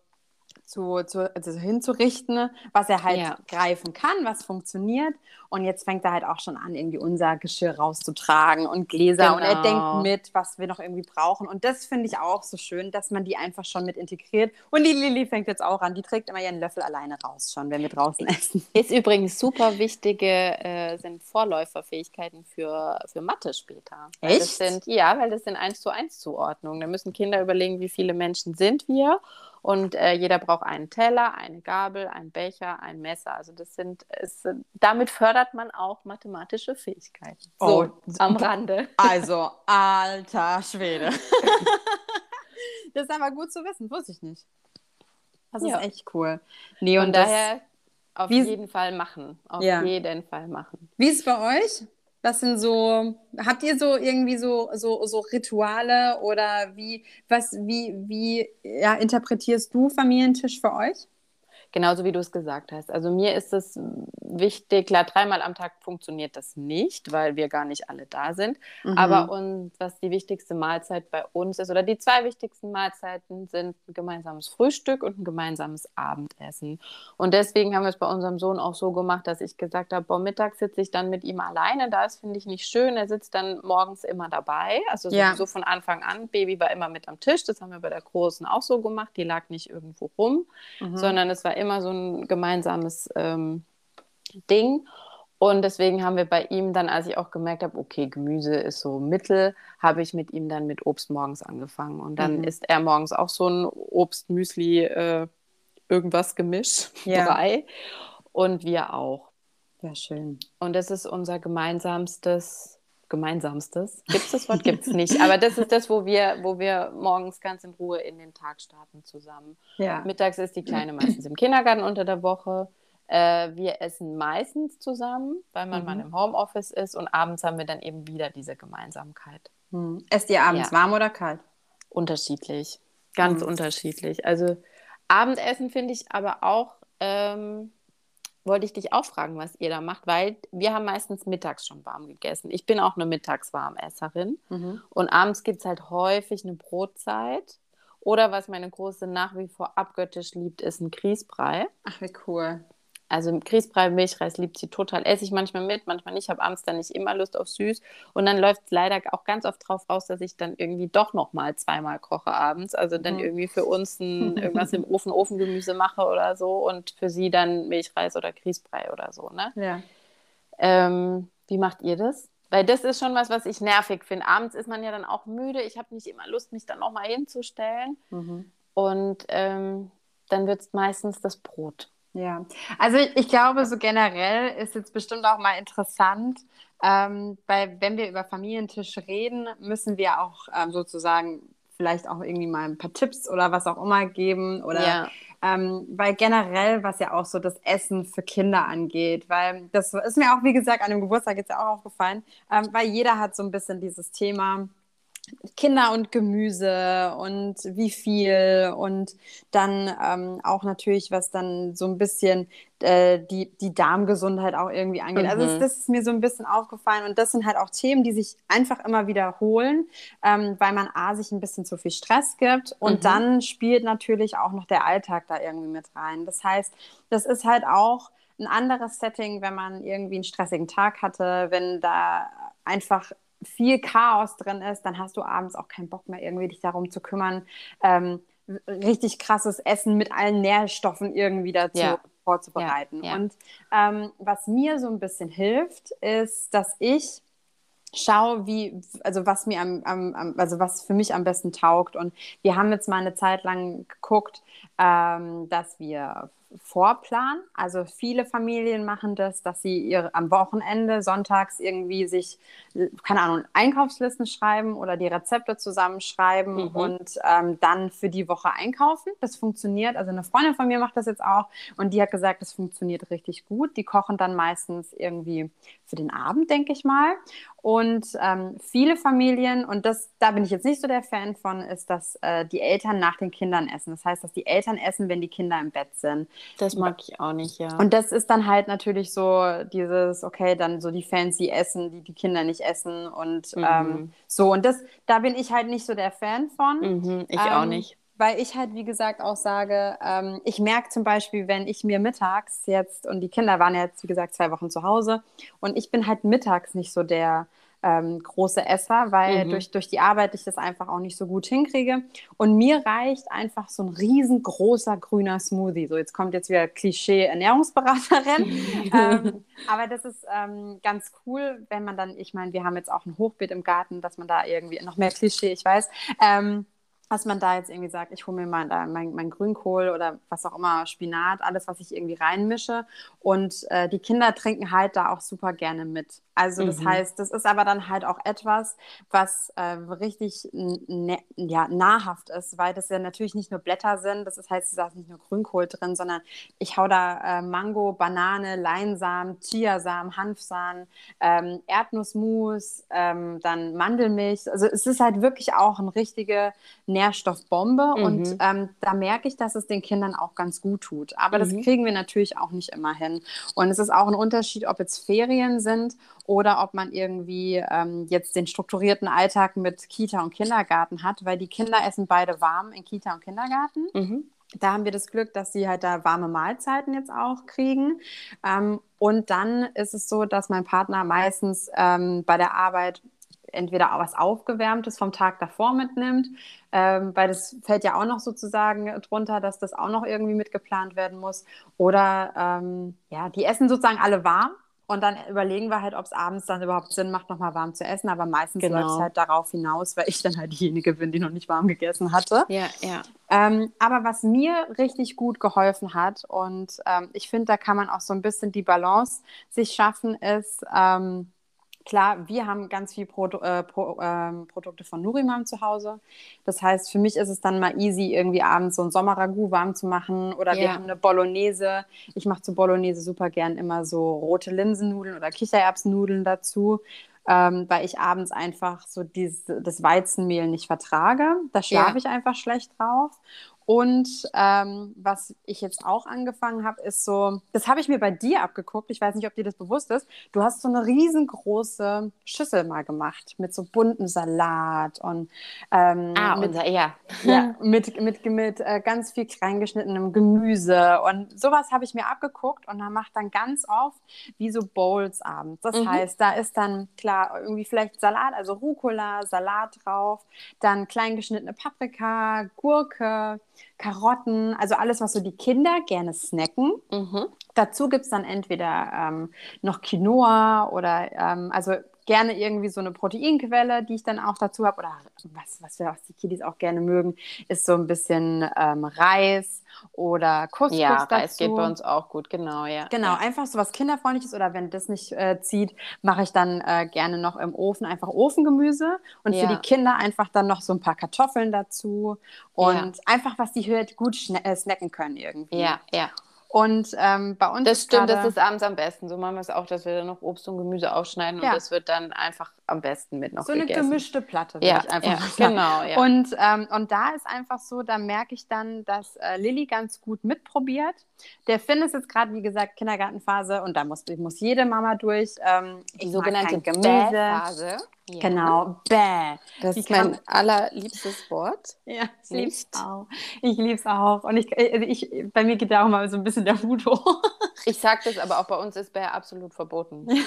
Speaker 1: zu, zu also hinzurichten, was er halt ja. greifen kann, was funktioniert. Und jetzt fängt er halt auch schon an, irgendwie unser Geschirr rauszutragen und Gläser. Genau. Und er denkt genau. mit, was wir noch irgendwie brauchen. Und das finde ich auch so schön, dass man die einfach schon mit integriert. Und die Lilly fängt jetzt auch an. Die trägt immer ihren Löffel alleine raus schon, wenn wir draußen essen.
Speaker 2: Ist übrigens super wichtige, äh, sind Vorläuferfähigkeiten für, für Mathe später. Echt? Das sind, ja, weil das sind 1 zu 1 Zuordnungen. Da müssen Kinder überlegen, wie viele Menschen sind wir und äh, jeder braucht einen Teller, eine Gabel, einen Becher, ein Messer. Also das sind, es, damit fördert man auch mathematische Fähigkeiten. So, oh, am Rande.
Speaker 1: Also, alter Schwede. das ist aber gut zu wissen, wusste ich nicht. Das ja. ist echt cool.
Speaker 2: Nee, und, und daher auf jeden Fall machen. Auf ja. jeden Fall machen.
Speaker 1: Wie ist es bei euch? Was sind so, habt ihr so irgendwie so, so, so Rituale oder wie, was, wie, wie ja, interpretierst du Familientisch für euch?
Speaker 2: Genauso wie du es gesagt hast. Also mir ist es wichtig, klar, dreimal am Tag funktioniert das nicht, weil wir gar nicht alle da sind. Mhm. Aber und was die wichtigste Mahlzeit bei uns ist, oder die zwei wichtigsten Mahlzeiten sind ein gemeinsames Frühstück und ein gemeinsames Abendessen. Und deswegen haben wir es bei unserem Sohn auch so gemacht, dass ich gesagt habe, boah, mittags sitze ich dann mit ihm alleine. Da ist, finde ich, nicht schön. Er sitzt dann morgens immer dabei. Also ja. sowieso von Anfang an. Baby war immer mit am Tisch. Das haben wir bei der Großen auch so gemacht. Die lag nicht irgendwo rum, mhm. sondern es war immer so ein gemeinsames ähm, Ding. Und deswegen haben wir bei ihm dann, als ich auch gemerkt habe, okay, Gemüse ist so mittel, habe ich mit ihm dann mit Obst morgens angefangen. Und dann mhm. isst er morgens auch so ein Obst, Müsli, äh, irgendwas Gemisch, ja. Brei. Und wir auch.
Speaker 1: Ja, schön.
Speaker 2: Und das ist unser gemeinsamstes, gemeinsamstes. Gibt es das Wort? Gibt es nicht. Aber das ist das, wo wir, wo wir morgens ganz in Ruhe in den Tag starten zusammen. Ja. Mittags ist die Kleine meistens im Kindergarten unter der Woche. Äh, wir essen meistens zusammen, weil man mhm. mal im Homeoffice ist und abends haben wir dann eben wieder diese Gemeinsamkeit.
Speaker 1: Mhm. Esst ihr abends ja. warm oder kalt?
Speaker 2: Unterschiedlich, ganz mhm. unterschiedlich. Also Abendessen finde ich aber auch, ähm, wollte ich dich auch fragen, was ihr da macht, weil wir haben meistens mittags schon warm gegessen. Ich bin auch eine Mittagswarmesserin mhm. und abends gibt es halt häufig eine Brotzeit. Oder was meine Große nach wie vor abgöttisch liebt, ist ein Grießbrei.
Speaker 1: Ach, wie cool.
Speaker 2: Also Grießbrei, Milchreis liebt sie total. Esse ich manchmal mit, manchmal nicht. Ich habe abends dann nicht immer Lust auf süß. Und dann läuft es leider auch ganz oft drauf raus, dass ich dann irgendwie doch noch mal zweimal koche abends. Also dann mhm. irgendwie für uns ein, irgendwas im Ofen, Ofengemüse mache oder so und für sie dann Milchreis oder Grießbrei oder so. Ne?
Speaker 1: Ja.
Speaker 2: Ähm, wie macht ihr das? Weil das ist schon was, was ich nervig finde. Abends ist man ja dann auch müde. Ich habe nicht immer Lust, mich dann noch mal hinzustellen. Mhm. Und ähm, dann wird es meistens das Brot.
Speaker 1: Ja, also ich glaube, so generell ist jetzt bestimmt auch mal interessant, ähm, weil wenn wir über Familientisch reden, müssen wir auch ähm, sozusagen vielleicht auch irgendwie mal ein paar Tipps oder was auch immer geben oder ja. ähm, weil generell, was ja auch so das Essen für Kinder angeht, weil das ist mir auch, wie gesagt, an dem Geburtstag jetzt ja auch aufgefallen, ähm, weil jeder hat so ein bisschen dieses Thema, Kinder und Gemüse und wie viel und dann ähm, auch natürlich, was dann so ein bisschen äh, die, die Darmgesundheit auch irgendwie angeht. Mhm. Also das, mhm. das, ist mir so ein bisschen aufgefallen und das sind halt auch Themen, die sich einfach immer wiederholen, ähm, weil man A, sich ein bisschen zu viel Stress gibt und mhm. dann spielt natürlich auch noch der Alltag da irgendwie mit rein. Das heißt, das ist halt auch ein anderes Setting, wenn man irgendwie einen stressigen Tag hatte, wenn da einfach viel Chaos drin ist, dann hast du abends auch keinen Bock mehr, irgendwie dich darum zu kümmern, ähm, richtig krasses Essen mit allen Nährstoffen irgendwie dazu ja. vorzubereiten. Ja, ja. Und ähm, was mir so ein bisschen hilft, ist, dass ich schaue, wie, also was mir am, am, also was für mich am besten taugt. Und wir haben jetzt mal eine Zeit lang geguckt, ähm, dass wir Vorplan. Also viele Familien machen das, dass sie ihre, am Wochenende sonntags irgendwie sich, keine Ahnung, Einkaufslisten schreiben oder die Rezepte zusammenschreiben mhm. und ähm, dann für die Woche einkaufen. Das funktioniert. Also eine Freundin von mir macht das jetzt auch und die hat gesagt, das funktioniert richtig gut. Die kochen dann meistens irgendwie für den Abend, denke ich mal. Und ähm, viele Familien, und das, da bin ich jetzt nicht so der Fan von, ist, dass äh, die Eltern nach den Kindern essen. Das heißt, dass die Eltern essen, wenn die Kinder im Bett sind.
Speaker 2: Das mag ich auch nicht, ja.
Speaker 1: Und das ist dann halt natürlich so dieses, okay, dann so die fancy Essen, die die Kinder nicht essen und mhm. ähm, so. Und das, da bin ich halt nicht so der Fan von.
Speaker 2: Mhm, ich ähm, auch nicht
Speaker 1: weil ich halt, wie gesagt, auch sage, ähm, ich merke zum Beispiel, wenn ich mir mittags jetzt, und die Kinder waren jetzt, wie gesagt, zwei Wochen zu Hause, und ich bin halt mittags nicht so der ähm, große Esser, weil mhm. durch, durch die Arbeit ich das einfach auch nicht so gut hinkriege. Und mir reicht einfach so ein riesengroßer grüner Smoothie. So, jetzt kommt jetzt wieder Klischee-Ernährungsberaterin. ähm, aber das ist ähm, ganz cool, wenn man dann, ich meine, wir haben jetzt auch ein Hochbeet im Garten, dass man da irgendwie noch mehr Klischee, ich weiß. Ähm, dass man da jetzt irgendwie sagt, ich hole mir mal da mein, mein, Grünkohl oder was auch immer, Spinat, alles, was ich irgendwie reinmische. Und äh, die Kinder trinken halt da auch super gerne mit. Also das mhm. heißt, das ist aber dann halt auch etwas, was äh, richtig ja, nahrhaft ist, weil das ja natürlich nicht nur Blätter sind, das ist, heißt, da ist nicht nur Grünkohl drin, sondern ich hau da äh, Mango, Banane, Leinsamen, Chiasamen, Hanfsamen, ähm, Erdnussmus, ähm, dann Mandelmilch. Also es ist halt wirklich auch eine richtige Nährstoffbombe mhm. und ähm, da merke ich, dass es den Kindern auch ganz gut tut. Aber mhm. das kriegen wir natürlich auch nicht immer hin. Und es ist auch ein Unterschied, ob jetzt Ferien sind oder ob man irgendwie ähm, jetzt den strukturierten Alltag mit Kita und Kindergarten hat, weil die Kinder essen beide warm in Kita und Kindergarten. Mhm. Da haben wir das Glück, dass sie halt da warme Mahlzeiten jetzt auch kriegen. Ähm, und dann ist es so, dass mein Partner meistens ähm, bei der Arbeit entweder was Aufgewärmtes vom Tag davor mitnimmt, ähm, weil das fällt ja auch noch sozusagen drunter, dass das auch noch irgendwie mitgeplant werden muss. Oder ähm, ja, die essen sozusagen alle warm. Und dann überlegen wir halt, ob es abends dann überhaupt Sinn macht, nochmal warm zu essen. Aber meistens genau. läuft es halt darauf hinaus, weil ich dann halt diejenige bin, die noch nicht warm gegessen hatte.
Speaker 2: Ja, ja.
Speaker 1: Ähm, aber was mir richtig gut geholfen hat, und ähm, ich finde, da kann man auch so ein bisschen die Balance sich schaffen, ist, ähm, klar, wir haben ganz viele Pro äh, Pro ähm, Produkte von Nurimam zu Hause. Das heißt, für mich ist es dann mal easy, irgendwie abends so ein Sommerragout warm zu machen. Oder ja. wir haben eine Bolognese. Ich mache zu Bolognese super gern immer so rote Linsennudeln oder Kichererbsennudeln dazu. Ähm, weil ich abends einfach so dieses, das Weizenmehl nicht vertrage. Da schlafe ja. ich einfach schlecht drauf. Und ähm, was ich jetzt auch angefangen habe, ist so, das habe ich mir bei dir abgeguckt. Ich weiß nicht, ob dir das bewusst ist. Du hast so eine riesengroße Schüssel mal gemacht mit so bunten Salat und ähm,
Speaker 2: ah, mit, unser, ja.
Speaker 1: ja mit, mit, mit äh, ganz viel kleingeschnittenem Gemüse. Und sowas habe ich mir abgeguckt und da macht dann ganz oft wie so Bowls abends. Das mhm. heißt, da ist dann klar irgendwie vielleicht Salat, also Rucola, Salat drauf, dann kleingeschnittene Paprika, Gurke, Karotten, also alles, was so die Kinder gerne snacken. Mhm. Dazu gibt es dann entweder ähm, noch Quinoa oder ähm, also gerne irgendwie so eine Proteinquelle, die ich dann auch dazu habe. Oder was, was, wir, was die Kiddies auch gerne mögen, ist so ein bisschen ähm, Reis oder Couscous
Speaker 2: ja,
Speaker 1: dazu.
Speaker 2: Reis geht bei uns auch gut, genau, ja.
Speaker 1: Genau,
Speaker 2: ja.
Speaker 1: einfach so was Kinderfreundliches oder wenn das nicht äh, zieht, mache ich dann äh, gerne noch im Ofen einfach Ofengemüse und ja. für die Kinder einfach dann noch so ein paar Kartoffeln dazu und einfach, was die halt gut äh, snacken können irgendwie.
Speaker 2: Ja, ja.
Speaker 1: Und ähm, bei uns.
Speaker 2: Das stimmt, das ist abends am besten. So machen wir es auch, dass wir dann noch Obst und Gemüse aufschneiden ja. und das wird dann einfach am besten mit noch
Speaker 1: So
Speaker 2: gegessen.
Speaker 1: eine gemischte Platte,
Speaker 2: ja, ich einfach ja, Genau, ja.
Speaker 1: Und, ähm, und da ist einfach so, da merke ich dann, dass äh, Lilly ganz gut mitprobiert. Der Finn ist jetzt gerade, wie gesagt, Kindergartenphase und da muss, muss jede Mama durch. Ähm,
Speaker 2: Die sogenannte Gemüsephase.
Speaker 1: Ja. Genau, bäh.
Speaker 2: Das ist mein allerliebstes Wort.
Speaker 1: Ja, ich liebe es auch. Ich liebe es auch. Und ich, äh, ich, bei mir geht da auch mal so ein bisschen der Hut hoch.
Speaker 2: Ich sage das, aber auch bei uns ist bäh absolut verboten.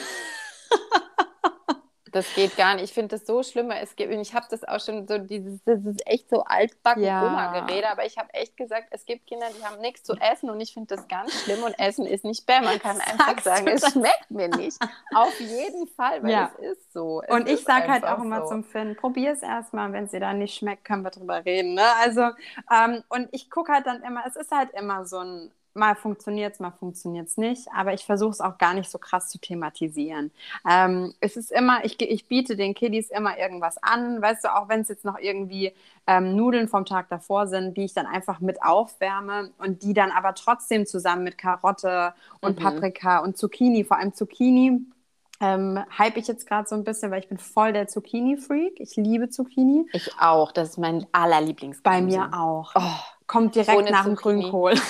Speaker 2: Das geht gar nicht. Ich finde das so schlimm. Es gibt, ich habe das auch schon so, dieses, das ist echt so altbacken ja. Oma-Gerede, aber ich habe echt gesagt, es gibt Kinder, die haben nichts zu essen und ich finde das ganz schlimm und Essen ist nicht bäh. Man kann einfach sagen, es schmeckt mir nicht. Auf jeden Fall, weil ja. es ist so. Es
Speaker 1: und ich sage halt auch immer so. zum Finn, probier es erstmal, wenn es dir dann nicht schmeckt, können wir drüber reden. Ne? Also, ähm, und ich gucke halt dann immer, es ist halt immer so ein mal funktioniert es, mal funktioniert es nicht, aber ich versuche es auch gar nicht so krass zu thematisieren. Ähm, es ist immer, ich, ich biete den Kiddies immer irgendwas an, weißt du, auch wenn es jetzt noch irgendwie ähm, Nudeln vom Tag davor sind, die ich dann einfach mit aufwärme und die dann aber trotzdem zusammen mit Karotte und mhm. Paprika und Zucchini, vor allem Zucchini, ähm, hype ich jetzt gerade so ein bisschen, weil ich bin voll der Zucchini-Freak. Ich liebe Zucchini.
Speaker 2: Ich auch. Das ist mein allerlieblings.
Speaker 1: Bei mir auch. Oh, Kommt direkt nach dem Grünkohl.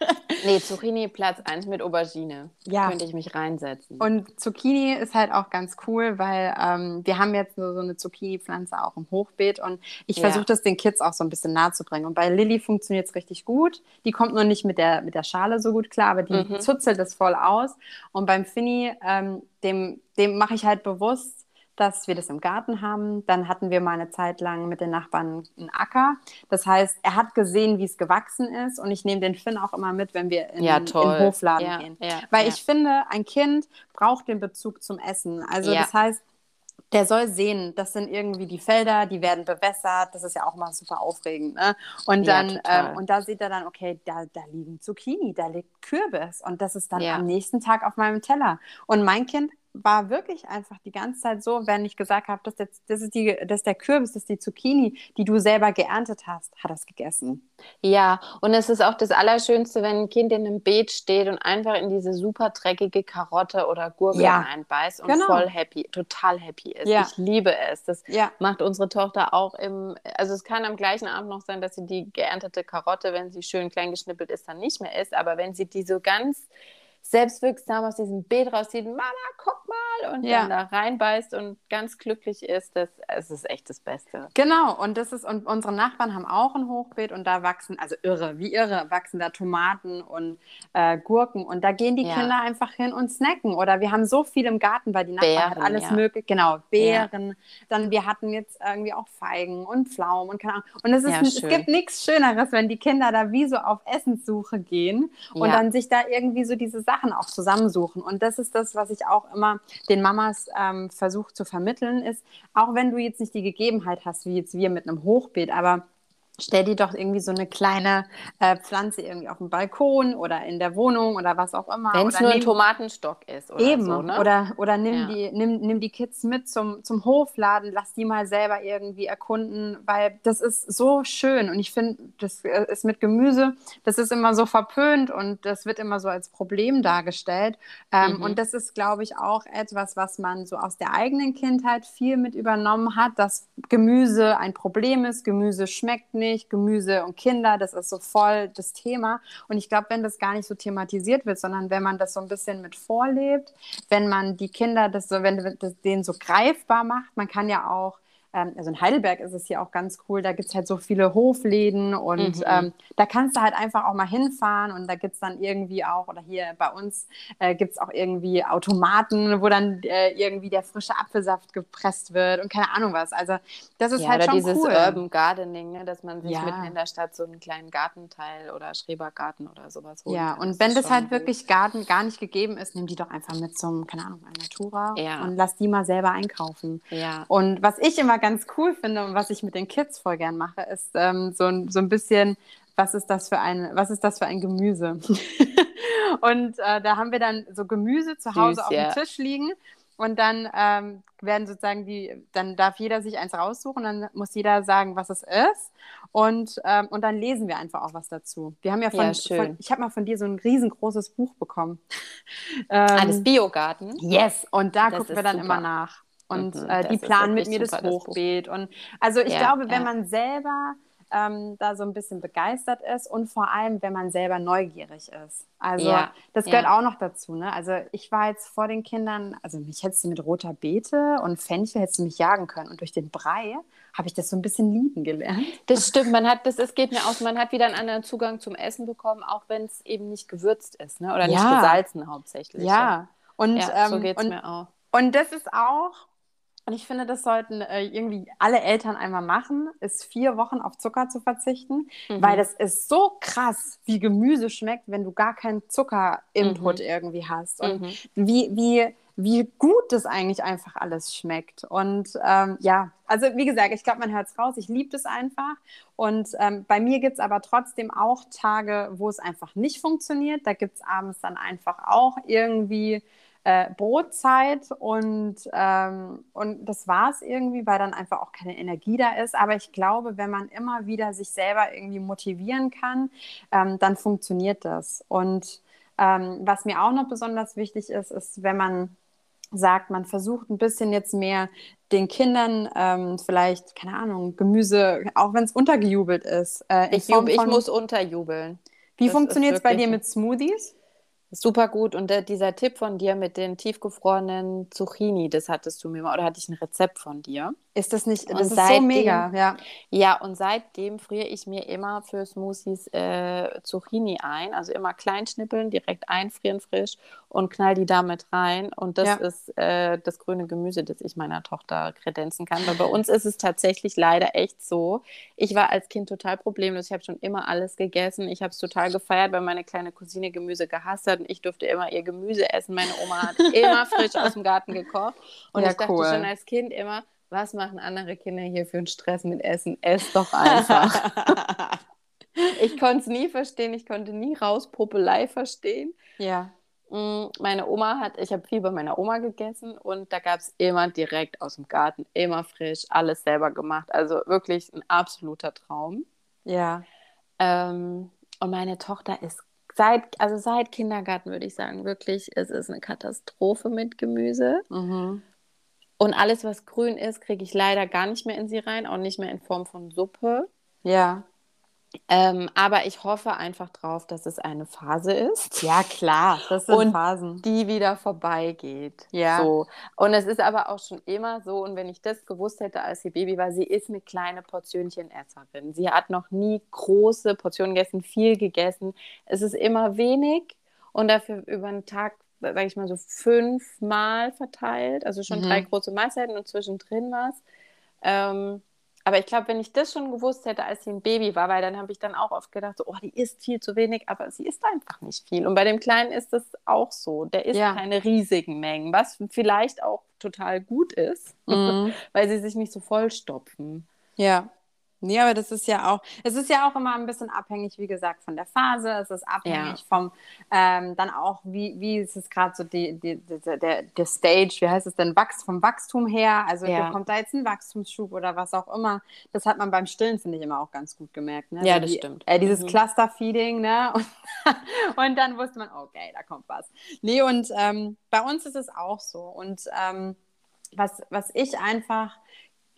Speaker 2: nee, Zucchini Platz 1 mit Aubergine. Ja. Könnte ich mich reinsetzen.
Speaker 1: Und Zucchini ist halt auch ganz cool, weil ähm, wir haben jetzt so, so eine Zucchini-Pflanze auch im Hochbeet und ich ja. versuche das den Kids auch so ein bisschen nahe zu bringen. Und bei Lilly funktioniert es richtig gut. Die kommt nur nicht mit der, mit der Schale so gut klar, aber die mhm. zuzelt es voll aus. Und beim Finny, ähm, dem, dem mache ich halt bewusst, dass wir das im Garten haben. Dann hatten wir mal eine Zeit lang mit den Nachbarn einen Acker. Das heißt, er hat gesehen, wie es gewachsen ist und ich nehme den Finn auch immer mit, wenn wir in,
Speaker 2: ja,
Speaker 1: in den Hofladen
Speaker 2: ja,
Speaker 1: gehen.
Speaker 2: Ja,
Speaker 1: Weil ich finde, ein Kind braucht den Bezug zum Essen. Also das heißt, der soll sehen, das sind irgendwie die Felder, die werden bewässert, das ist ja auch mal super aufregend. Ne? Und dann, ja, ähm, und da sieht er dann, okay, da, da liegen Zucchini, da liegt Kürbis und das ist dann ja. am nächsten Tag auf meinem Teller. Und mein Kind war wirklich einfach die ganze Zeit so, wenn ich gesagt habe, das, das, ist die, das ist der Kürbis, das ist die Zucchini, die du selber geerntet hast, hat das gegessen.
Speaker 2: Ja, und es ist auch das Allerschönste, wenn ein Kind in einem Beet steht und einfach in diese super dreckige Karotte oder Gurke ja. reinbeißt und genau. voll happy, total happy ist. Ja. Ich liebe es. Das ja. macht unsere Tochter auch im, also es kann am gleichen Abend noch sein, dass sie die geerntete Karotte, wenn sie schön klein geschnippelt ist, dann nicht mehr isst, aber wenn sie die so ganz selbstwirksam aus diesem Beet rauszieht, Mama, guck mal, und ja. dann da reinbeißt und ganz glücklich ist, das, es ist echt das Beste.
Speaker 1: Genau, und das ist, und unsere Nachbarn haben auch ein Hochbeet und da wachsen, also irre, wie irre, wachsen da Tomaten und äh, Gurken und da gehen die ja. Kinder einfach hin und snacken. Oder wir haben so viel im Garten, weil die Nachbarn Beeren, hat alles ja. möglich, genau, Beeren. Dann wir hatten jetzt irgendwie auch Feigen und Pflaumen und keine Ahnung. Und es, ist, es gibt nichts Schöneres, wenn die Kinder da wie so auf Essenssuche gehen und dann sich da irgendwie so diese Sachen auch zusammensuchen. Und das ist das, was ich auch immer den Mamas ähm, versuche zu vermitteln, ist, auch wenn du jetzt nicht die Gegebenheit hast, wie jetzt wir mit einem Hochbeet, aber stell dir doch irgendwie so eine kleine äh, Pflanze irgendwie auf dem Balkon oder in der Wohnung oder was auch immer.
Speaker 2: Wenn es nur ein Tomatenstock ist oder
Speaker 1: eben.
Speaker 2: so, ne?
Speaker 1: Oder, oder nimm, ja. die, nimm, nimm die Kids mit zum, zum Hofladen, lass die mal selber irgendwie erkunden, weil das ist so schön und ich finde, das äh, ist mit Gemüse, das ist immer so verpönt und das wird immer so als Problem dargestellt ähm, mhm. und das ist, glaube ich, auch etwas, was man so aus der eigenen Kindheit viel mit übernommen hat, dass Gemüse ein Problem ist, Gemüse schmeckt nicht, Milch, Gemüse und Kinder, das ist so voll das Thema. Und ich glaube, wenn das gar nicht so thematisiert wird, sondern wenn man das so ein bisschen mit vorlebt, wenn man die Kinder das so, wenn das denen so greifbar macht, man kann ja auch ähm, also in Heidelberg ist es hier auch ganz cool, da gibt es halt so viele Hofläden und mhm. ähm, da kannst du halt einfach auch mal hinfahren und da gibt es dann irgendwie auch, oder hier bei uns äh, gibt es auch irgendwie Automaten, wo dann äh, irgendwie der frische Apfelsaft gepresst wird und keine Ahnung was. Also das ist ja, halt schon
Speaker 2: dieses
Speaker 1: cool.
Speaker 2: Urban Gardening, ne, dass man sich ja. mitten in der Stadt so einen kleinen Gartenteil oder Schrebergarten oder sowas
Speaker 1: holt. Ja, und das wenn das halt gut. wirklich Garten gar nicht gegeben ist, nimm die doch einfach mit zum, keine Ahnung, Natura ja. und lass die mal selber einkaufen. Ja. Und was ich immer ganz cool finde und was ich mit den Kids voll gern mache, ist ähm, so, ein, so ein bisschen, was ist das für ein, was ist das für ein Gemüse? und äh, da haben wir dann so Gemüse zu Hause Süß, auf ja. dem Tisch liegen. Und dann ähm, werden sozusagen die, dann darf jeder sich eins raussuchen, dann muss jeder sagen, was es ist. Und, ähm, und dann lesen wir einfach auch was dazu. Wir haben ja von, ja, von ich habe mal von dir so ein riesengroßes Buch bekommen.
Speaker 2: ähm, Alles Biogarten.
Speaker 1: Yes, und da das gucken wir dann super. immer nach. Und mhm, äh, die planen mit mir das Hochbeet. Das und also ich ja, glaube, wenn ja. man selber ähm, da so ein bisschen begeistert ist und vor allem, wenn man selber neugierig ist. Also ja, das gehört ja. auch noch dazu. Ne? Also ich war jetzt vor den Kindern, also mich hättest du mit roter Beete und Fenchel hättest du mich jagen können und durch den Brei habe ich das so ein bisschen lieben gelernt.
Speaker 2: Das stimmt, man hat, das, es geht mir aus, man hat wieder einen anderen Zugang zum Essen bekommen, auch wenn es eben nicht gewürzt ist, ne? oder ja. nicht gesalzen hauptsächlich.
Speaker 1: Ja, und ja, so ähm, geht es mir auch. Und das ist auch, und ich finde, das sollten äh, irgendwie alle Eltern einmal machen, ist vier Wochen auf Zucker zu verzichten, mhm. weil das ist so krass, wie Gemüse schmeckt, wenn du gar keinen Zuckerinput mhm. irgendwie hast. Und mhm. wie, wie, wie gut das eigentlich einfach alles schmeckt. Und ähm, ja, also wie gesagt, ich glaube, man hört es raus, ich liebe das einfach. Und ähm, bei mir gibt es aber trotzdem auch Tage, wo es einfach nicht funktioniert. Da gibt es abends dann einfach auch irgendwie äh, Brotzeit und, ähm, und das war es irgendwie, weil dann einfach auch keine Energie da ist. Aber ich glaube, wenn man immer wieder sich selber irgendwie motivieren kann, ähm, dann funktioniert das. Und ähm, was mir auch noch besonders wichtig ist, ist, wenn man sagt, man versucht ein bisschen jetzt mehr den Kindern ähm, vielleicht, keine Ahnung, Gemüse, auch wenn es untergejubelt ist.
Speaker 2: Äh, ich, ich muss unterjubeln.
Speaker 1: Wie funktioniert es bei dir mit Smoothies?
Speaker 2: Super gut. Und äh, dieser Tipp von dir mit den tiefgefrorenen Zucchini, das hattest du mir mal, oder hatte ich ein Rezept von dir?
Speaker 1: Ist das nicht, das und ist seitdem, so mega,
Speaker 2: ja. Ja, und seitdem friere ich mir immer für Smoothies äh, Zucchini ein, also immer klein schnippeln, direkt einfrieren frisch und knall die damit rein. Und das ja. ist äh, das grüne Gemüse, das ich meiner Tochter kredenzen kann. Weil bei uns ist es tatsächlich leider echt so. Ich war als Kind total problemlos. Ich habe schon immer alles gegessen. Ich habe es total gefeiert, weil meine kleine Cousine Gemüse gehasst hat und ich durfte immer ihr Gemüse essen. Meine Oma hat immer frisch aus dem Garten gekocht. Und ja, ich dachte cool. schon als Kind immer, was machen andere Kinder hier für einen Stress mit Essen? Ess doch einfach. ich konnte es nie verstehen, ich konnte nie Rauspopelei verstehen.
Speaker 1: Ja.
Speaker 2: Mm, meine Oma hat, ich habe viel bei meiner Oma gegessen und da gab es immer direkt aus dem Garten, immer frisch, alles selber gemacht. Also wirklich ein absoluter Traum.
Speaker 1: Ja.
Speaker 2: Ähm, und meine Tochter ist seit, also seit Kindergarten würde ich sagen, wirklich, es ist eine Katastrophe mit Gemüse.
Speaker 1: Mhm.
Speaker 2: Und alles, was grün ist, kriege ich leider gar nicht mehr in sie rein, auch nicht mehr in Form von Suppe.
Speaker 1: Ja.
Speaker 2: Ähm, aber ich hoffe einfach drauf, dass es eine Phase ist.
Speaker 1: Ja, klar, das sind
Speaker 2: und
Speaker 1: Phasen.
Speaker 2: die wieder vorbeigeht.
Speaker 1: Ja.
Speaker 2: So. Und es ist aber auch schon immer so, und wenn ich das gewusst hätte, als sie Baby war, sie ist eine kleine Portionchenesserin. Sie hat noch nie große Portionen gegessen, viel gegessen. Es ist immer wenig und dafür über einen Tag, sage ich mal so, fünfmal verteilt. Also schon
Speaker 1: Mhm.
Speaker 2: drei große Mahlzeiten und zwischendrin was. Ähm, aber ich glaube, wenn ich das schon gewusst hätte, als sie ein Baby war, weil dann habe ich dann auch oft gedacht, so, oh, die isst viel zu wenig, aber sie isst einfach nicht viel. Und bei dem Kleinen ist das auch so. Der isst
Speaker 1: Ja.
Speaker 2: keine riesigen Mengen, was vielleicht auch total gut ist,
Speaker 1: Mhm.
Speaker 2: weil sie sich nicht so vollstopfen.
Speaker 1: Ja. Nee, aber das ist ja auch, es ist ja auch immer ein bisschen abhängig, wie gesagt, von der Phase. Es ist abhängig
Speaker 2: Ja.
Speaker 1: vom, ähm, dann auch, wie, wie ist es gerade so die, die, die, der, der Stage, wie heißt es denn, Wachs, vom Wachstum her? Also
Speaker 2: Ja.
Speaker 1: kommt da jetzt ein Wachstumsschub oder was auch immer. Das hat man beim Stillen, finde ich, immer auch ganz gut gemerkt. Ne?
Speaker 2: Ja, das
Speaker 1: die,
Speaker 2: stimmt.
Speaker 1: Äh, dieses
Speaker 2: Mhm.
Speaker 1: Cluster-Feeding, ne? Und, und dann wusste man, okay, da kommt was. Nee, und ähm, bei uns ist es auch so. Und ähm, was, was ich einfach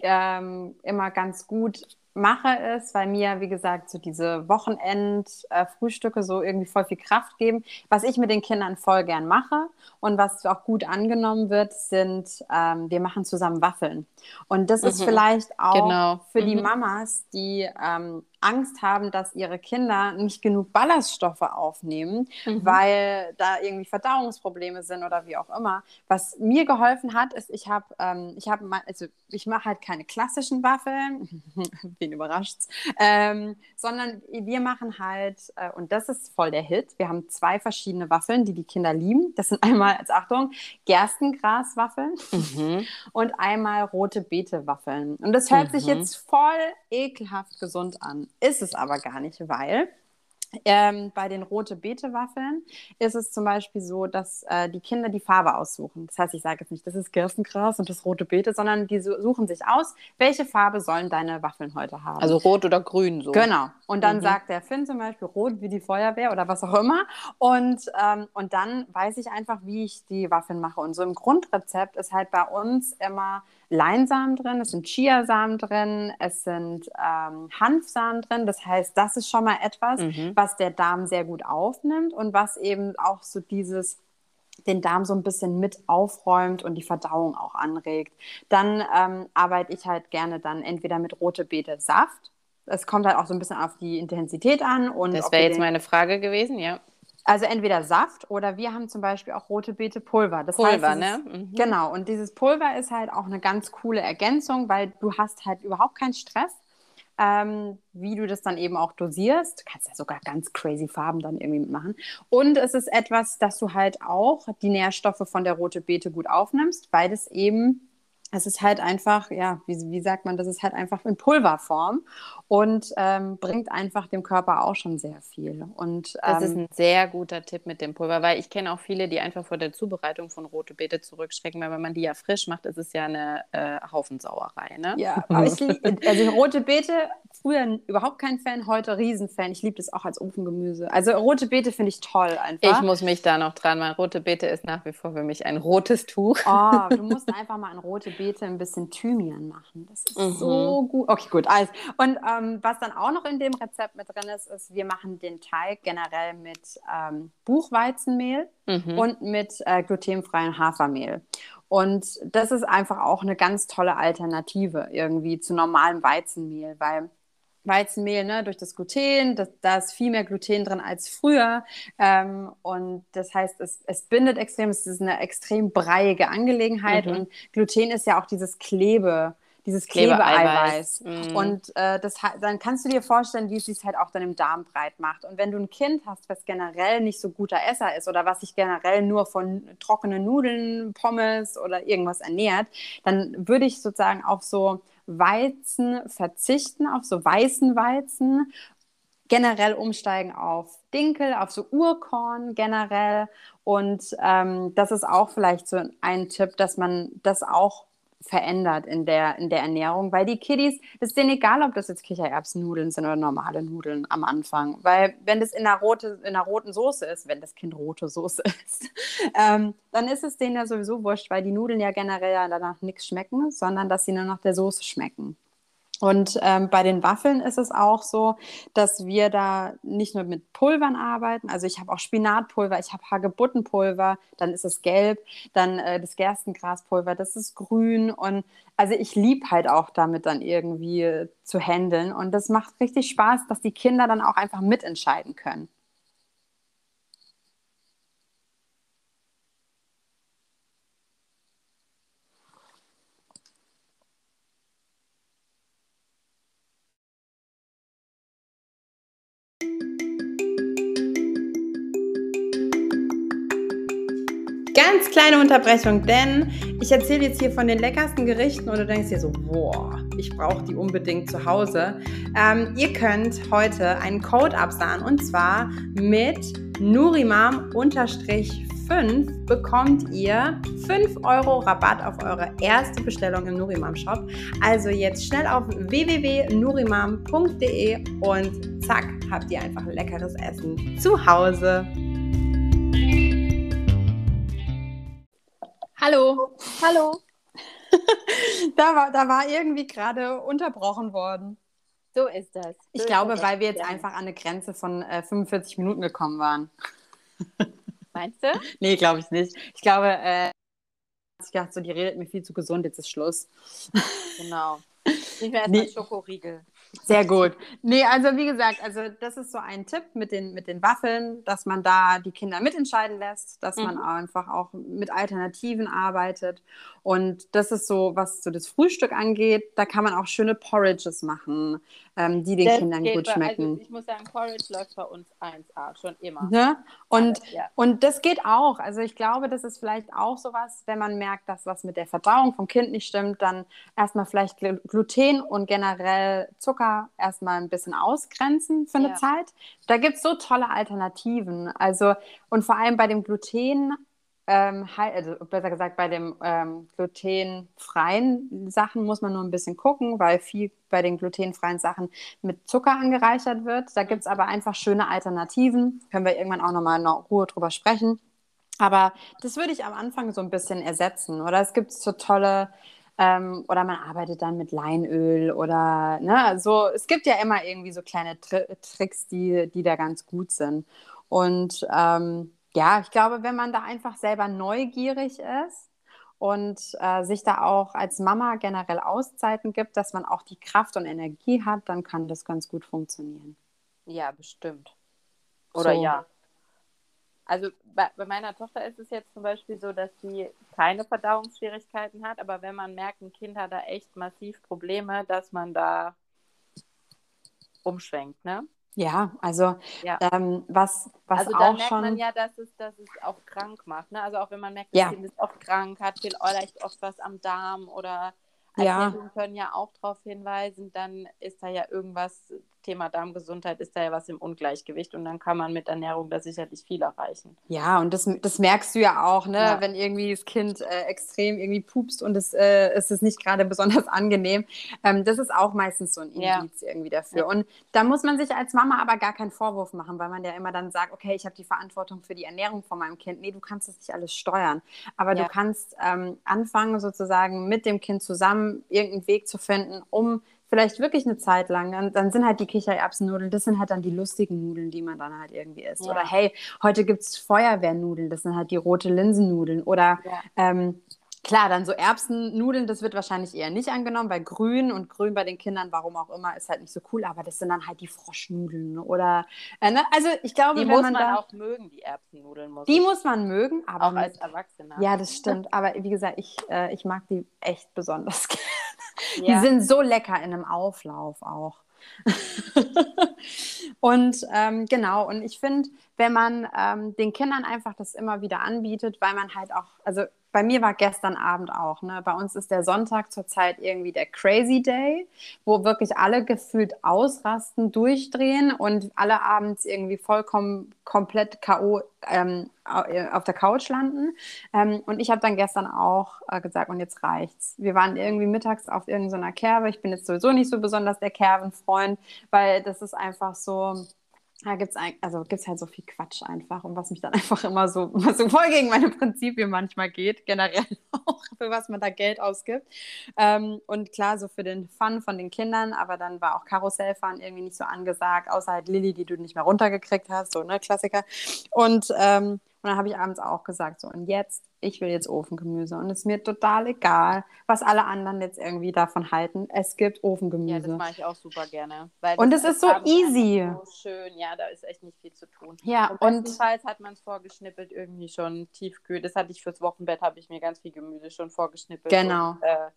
Speaker 1: ähm, immer ganz gut mache, ist, weil mir, wie gesagt, so diese Wochenend-Frühstücke so irgendwie voll viel Kraft geben. Was ich mit den Kindern voll gern mache und was auch gut angenommen wird, sind, ähm, wir machen zusammen Waffeln. Und das ist
Speaker 2: Mhm.
Speaker 1: vielleicht auch
Speaker 2: Genau.
Speaker 1: für die
Speaker 2: Mhm.
Speaker 1: Mamas, die ähm, Angst haben, dass ihre Kinder nicht genug Ballaststoffe aufnehmen,
Speaker 2: Mhm.
Speaker 1: weil da irgendwie Verdauungsprobleme sind oder wie auch immer. Was mir geholfen hat, ist, ich habe, ähm, ich habe, also ich mache halt keine klassischen Waffeln, wen überrascht's, ähm, sondern wir machen halt, äh, und das ist voll der Hit. Wir haben zwei verschiedene Waffeln, die die Kinder lieben. Das sind einmal, als Achtung, Gerstengraswaffeln
Speaker 2: Mhm.
Speaker 1: und einmal rote Beete-Waffeln. Und das hört sich
Speaker 2: Mhm.
Speaker 1: jetzt voll ekelhaft gesund an. Ist es aber gar nicht, weil ähm, bei den rote Beete-Waffeln ist es zum Beispiel so, dass äh, die Kinder die Farbe aussuchen. Das heißt, ich sage jetzt nicht, das ist Gerstengras und das rote Beete, sondern die su- suchen sich aus, welche Farbe sollen deine Waffeln heute haben.
Speaker 2: Also rot oder grün so.
Speaker 1: Genau. Und dann
Speaker 2: Mhm.
Speaker 1: sagt der Finn zum Beispiel rot wie die Feuerwehr oder was auch immer. Und, ähm, und dann weiß ich einfach, wie ich die Waffeln mache. Und so im Grundrezept ist halt bei uns immer Leinsamen drin, es sind Chiasamen drin, es sind ähm, Hanfsamen drin. Das heißt, das ist schon mal etwas,
Speaker 2: Mhm.
Speaker 1: was der Darm sehr gut aufnimmt und was eben auch so dieses den Darm so ein bisschen mit aufräumt und die Verdauung auch anregt. Dann ähm, arbeite ich halt gerne dann entweder mit rote Beete Saft. Es kommt halt auch so ein bisschen auf die Intensität an. Und
Speaker 2: Das wäre jetzt meine Frage gewesen, ja.
Speaker 1: Also entweder Saft oder wir haben zum Beispiel auch rote Beete Pulver. Das
Speaker 2: Pulver,
Speaker 1: heißt,
Speaker 2: ne? Mhm.
Speaker 1: Genau. Und dieses Pulver ist halt auch eine ganz coole Ergänzung, weil du hast halt überhaupt keinen Stress, ähm, wie du das dann eben auch dosierst. Du kannst ja sogar ganz crazy Farben dann irgendwie mitmachen. Und es ist etwas, dass du halt auch die Nährstoffe von der rote Beete gut aufnimmst, weil das eben es ist halt einfach, ja, wie, wie sagt man, das ist halt einfach in Pulverform und ähm, bringt einfach dem Körper auch schon sehr viel. Und
Speaker 2: Das ist
Speaker 1: ähm,
Speaker 2: ein sehr guter Tipp mit dem Pulver, weil ich kenne auch viele, die einfach vor der Zubereitung von rote Beete zurückschrecken, weil wenn man die ja frisch macht, ist es ja eine äh, Haufensauerei, ne?
Speaker 1: Ja, aber ich lieb, also rote Beete, früher überhaupt kein Fan, heute Riesenfan. Ich liebe das auch als Ofengemüse. Also rote Beete finde ich toll einfach.
Speaker 2: Ich muss mich da noch dran machen. Rote Beete ist nach wie vor für mich ein rotes Tuch.
Speaker 1: Oh, du musst einfach mal in rote Beete ein bisschen Thymian machen. Das ist
Speaker 2: Mhm.
Speaker 1: so gut. Okay, gut. Also, und ähm, was dann auch noch in dem Rezept mit drin ist, ist, wir machen den Teig generell mit ähm, Buchweizenmehl
Speaker 2: Mhm.
Speaker 1: und mit äh, glutenfreiem Hafermehl. Und das ist einfach auch eine ganz tolle Alternative irgendwie zu normalem Weizenmehl, weil Weizenmehl, ne, durch das Gluten, das, da ist viel mehr Gluten drin als früher. Ähm, und das heißt, es, es bindet extrem, es ist eine extrem breiige Angelegenheit.
Speaker 2: Mhm.
Speaker 1: Und Gluten ist ja auch dieses Klebe, dieses
Speaker 2: Klebeeiweiß. Mhm.
Speaker 1: Und äh, das, dann kannst du dir vorstellen, wie es sich halt auch dann im Darm breit macht. Und wenn du ein Kind hast, was generell nicht so guter Esser ist oder was sich generell nur von trockenen Nudeln, Pommes oder irgendwas ernährt, dann würde ich sozusagen auf so Weizen verzichten, auf so weißen Weizen. generell umsteigen auf Dinkel, auf so Urkorn generell. Und ähm, das ist auch vielleicht so ein Tipp, dass man das auch verändert in der, in der Ernährung, weil die Kiddies, das ist denen egal, ob das jetzt Kichererbsennudeln sind oder normale Nudeln am Anfang, weil wenn das in einer, rote, in einer roten Soße ist, wenn das Kind rote Soße ist, ähm, dann ist es denen ja sowieso wurscht, weil die Nudeln ja generell ja danach nichts schmecken, sondern dass sie nur noch der Soße schmecken. Und ähm, bei den Waffeln ist es auch so, dass wir da nicht nur mit Pulvern arbeiten. Also ich habe auch Spinatpulver, ich habe Hagebuttenpulver, dann ist es gelb, dann äh, das Gerstengraspulver, das ist grün. Und also ich liebe halt auch damit dann irgendwie zu handeln. Und das macht richtig Spaß, dass die Kinder dann auch einfach mitentscheiden können. Unterbrechung, denn ich erzähle jetzt hier von den leckersten Gerichten und du denkst dir so, boah, ich brauche die unbedingt zu Hause. Ähm, ihr könnt heute einen Code absahen und zwar mit Nurimam-5 bekommt ihr 5 Euro Rabatt auf eure erste Bestellung im Nurimam Shop. Also jetzt schnell auf www.nurimam.de und zack, habt ihr einfach leckeres Essen zu Hause. Hallo.
Speaker 2: Hallo.
Speaker 1: da, war, da war irgendwie gerade unterbrochen worden.
Speaker 2: So ist das. So
Speaker 1: ich glaube, weil wir jetzt einfach an eine Grenze von äh, 45 Minuten gekommen waren.
Speaker 2: Meinst du?
Speaker 1: nee, glaube ich nicht. Ich glaube, äh, ich dachte so, die redet mir viel zu gesund, jetzt ist Schluss.
Speaker 2: genau. Ich mir erstmal nee. Schokoriegel.
Speaker 1: Sehr gut. Nee, also wie gesagt, also das ist so ein Tipp mit den, mit den Waffeln, dass man da die Kinder mitentscheiden lässt, dass mhm. man einfach auch mit Alternativen arbeitet. Und das ist so, was so das Frühstück angeht, da kann man auch schöne Porridges machen, ähm, die den
Speaker 2: das
Speaker 1: Kindern gut bei, schmecken. Also
Speaker 2: ich muss sagen, Porridge läuft bei uns 1A, schon immer.
Speaker 1: Ne? Und, Aber, ja. und das geht auch. Also ich glaube, das ist vielleicht auch sowas, wenn man merkt, dass was mit der Verdauung vom Kind nicht stimmt, dann erstmal vielleicht Gluten und generell Zucker erstmal ein bisschen ausgrenzen für eine ja. Zeit. Da gibt es so tolle Alternativen. Also, und vor allem bei dem Gluten ähm, also besser gesagt, bei den ähm, glutenfreien Sachen muss man nur ein bisschen gucken, weil viel bei den glutenfreien Sachen mit Zucker angereichert wird. Da gibt es aber einfach schöne Alternativen. Können wir irgendwann auch nochmal in Ruhe drüber sprechen. Aber das würde ich am Anfang so ein bisschen ersetzen. Oder es gibt so tolle, ähm, oder man arbeitet dann mit Leinöl oder ne, so. Es gibt ja immer irgendwie so kleine Tri Tricks, die, die da ganz gut sind. Und ähm, ja, ich glaube, wenn man da einfach selber neugierig ist und äh, sich da auch als Mama generell Auszeiten gibt, dass man auch die Kraft und Energie hat, dann kann das ganz gut funktionieren.
Speaker 2: Ja, bestimmt. Oder so. ja. Also bei, bei, meiner Tochter ist es jetzt zum Beispiel so, dass sie keine Verdauungsschwierigkeiten hat, aber wenn man merkt, ein Kind hat da echt massiv Probleme, dass man da umschwenkt, ne?
Speaker 1: Ja, also ja. Ähm, was, was
Speaker 2: also
Speaker 1: auch
Speaker 2: da merkt
Speaker 1: schon...
Speaker 2: man ja, dass es, dass es auch krank macht. Ne? Also auch wenn man merkt, das ja. Kind ist oft krank, hat vielleicht oft was am Darm oder Erkältungen ja. können ja auch darauf hinweisen, dann ist da ja irgendwas Thema Darmgesundheit ist da ja was im Ungleichgewicht und dann kann man mit Ernährung da sicherlich viel erreichen.
Speaker 1: Ja, und das, das merkst du ja auch, ne? Ja. wenn irgendwie das Kind äh, extrem irgendwie pupst und es, äh, es ist nicht gerade besonders angenehm. Ähm, das ist auch meistens so ein Indiz ja. irgendwie dafür. Ja. Und da muss man sich als Mama aber gar keinen Vorwurf machen, weil man ja immer dann sagt, okay, ich habe die Verantwortung für die Ernährung von meinem Kind. Nee, du kannst das nicht alles steuern. Aber du kannst ähm, anfangen, sozusagen mit dem Kind zusammen irgendeinen Weg zu finden, um vielleicht wirklich eine Zeit lang, dann, dann, sind halt die Kichererbsennudeln, das sind halt dann die lustigen Nudeln, die man dann halt irgendwie isst. Ja. Oder hey, heute gibt es Feuerwehrnudeln, das sind halt die rote Linsennudeln. Oder ja. ähm, Klar, dann so Erbsennudeln, das wird wahrscheinlich eher nicht angenommen, weil grün und grün bei den Kindern, warum auch immer, ist halt nicht so cool, aber das sind dann halt die Froschnudeln oder, äh, ne? also ich glaube,
Speaker 2: die muss man, man auch mögen, die Erbsennudeln.
Speaker 1: Muss die ich. muss man mögen, aber
Speaker 2: auch als Erwachsener.
Speaker 1: Ja, das stimmt, aber wie gesagt, ich, äh, ich mag die echt besonders gerne. Ja. Die sind so lecker in einem Auflauf auch. und ähm, genau, und ich finde, wenn man ähm, den Kindern einfach das immer wieder anbietet, weil man halt auch, also bei mir war gestern Abend auch. Ne? Bei uns ist der Sonntag zurzeit irgendwie der Crazy Day, wo wirklich alle gefühlt ausrasten, durchdrehen und alle abends irgendwie vollkommen komplett K.O. Ähm, auf der Couch landen. Ähm, und ich habe dann gestern auch äh, gesagt, und jetzt reicht's. Wir waren irgendwie mittags auf irgendeiner Kerbe. Ich bin jetzt sowieso nicht so besonders der Kerbenfreund, weil das ist einfach so da gibt es also gibt's halt so viel Quatsch einfach und was mich dann einfach immer so, was so voll gegen meine Prinzipien manchmal geht, generell auch, für was man da Geld ausgibt. Ähm, und klar, so für den Fun von den Kindern, aber dann war auch Karussellfahren irgendwie nicht so angesagt, außer halt Lilly, die du nicht mehr runtergekriegt hast, so, ne, Klassiker. Und ähm, und dann habe ich abends auch gesagt, so, und jetzt, ich will jetzt Ofengemüse. Und es ist mir total egal, was alle anderen jetzt irgendwie davon halten. Es gibt Ofengemüse. Ja,
Speaker 2: das mache ich auch super gerne.
Speaker 1: und es ist so easy.
Speaker 2: So schön, ja, da ist echt nicht viel zu tun.
Speaker 1: Ja, und.
Speaker 2: Bestenfalls hat man es vorgeschnippelt, irgendwie schon tiefkühl. Das hatte ich fürs Wochenbett, habe ich mir ganz viel Gemüse schon vorgeschnippelt.
Speaker 1: Genau.
Speaker 2: Und, äh,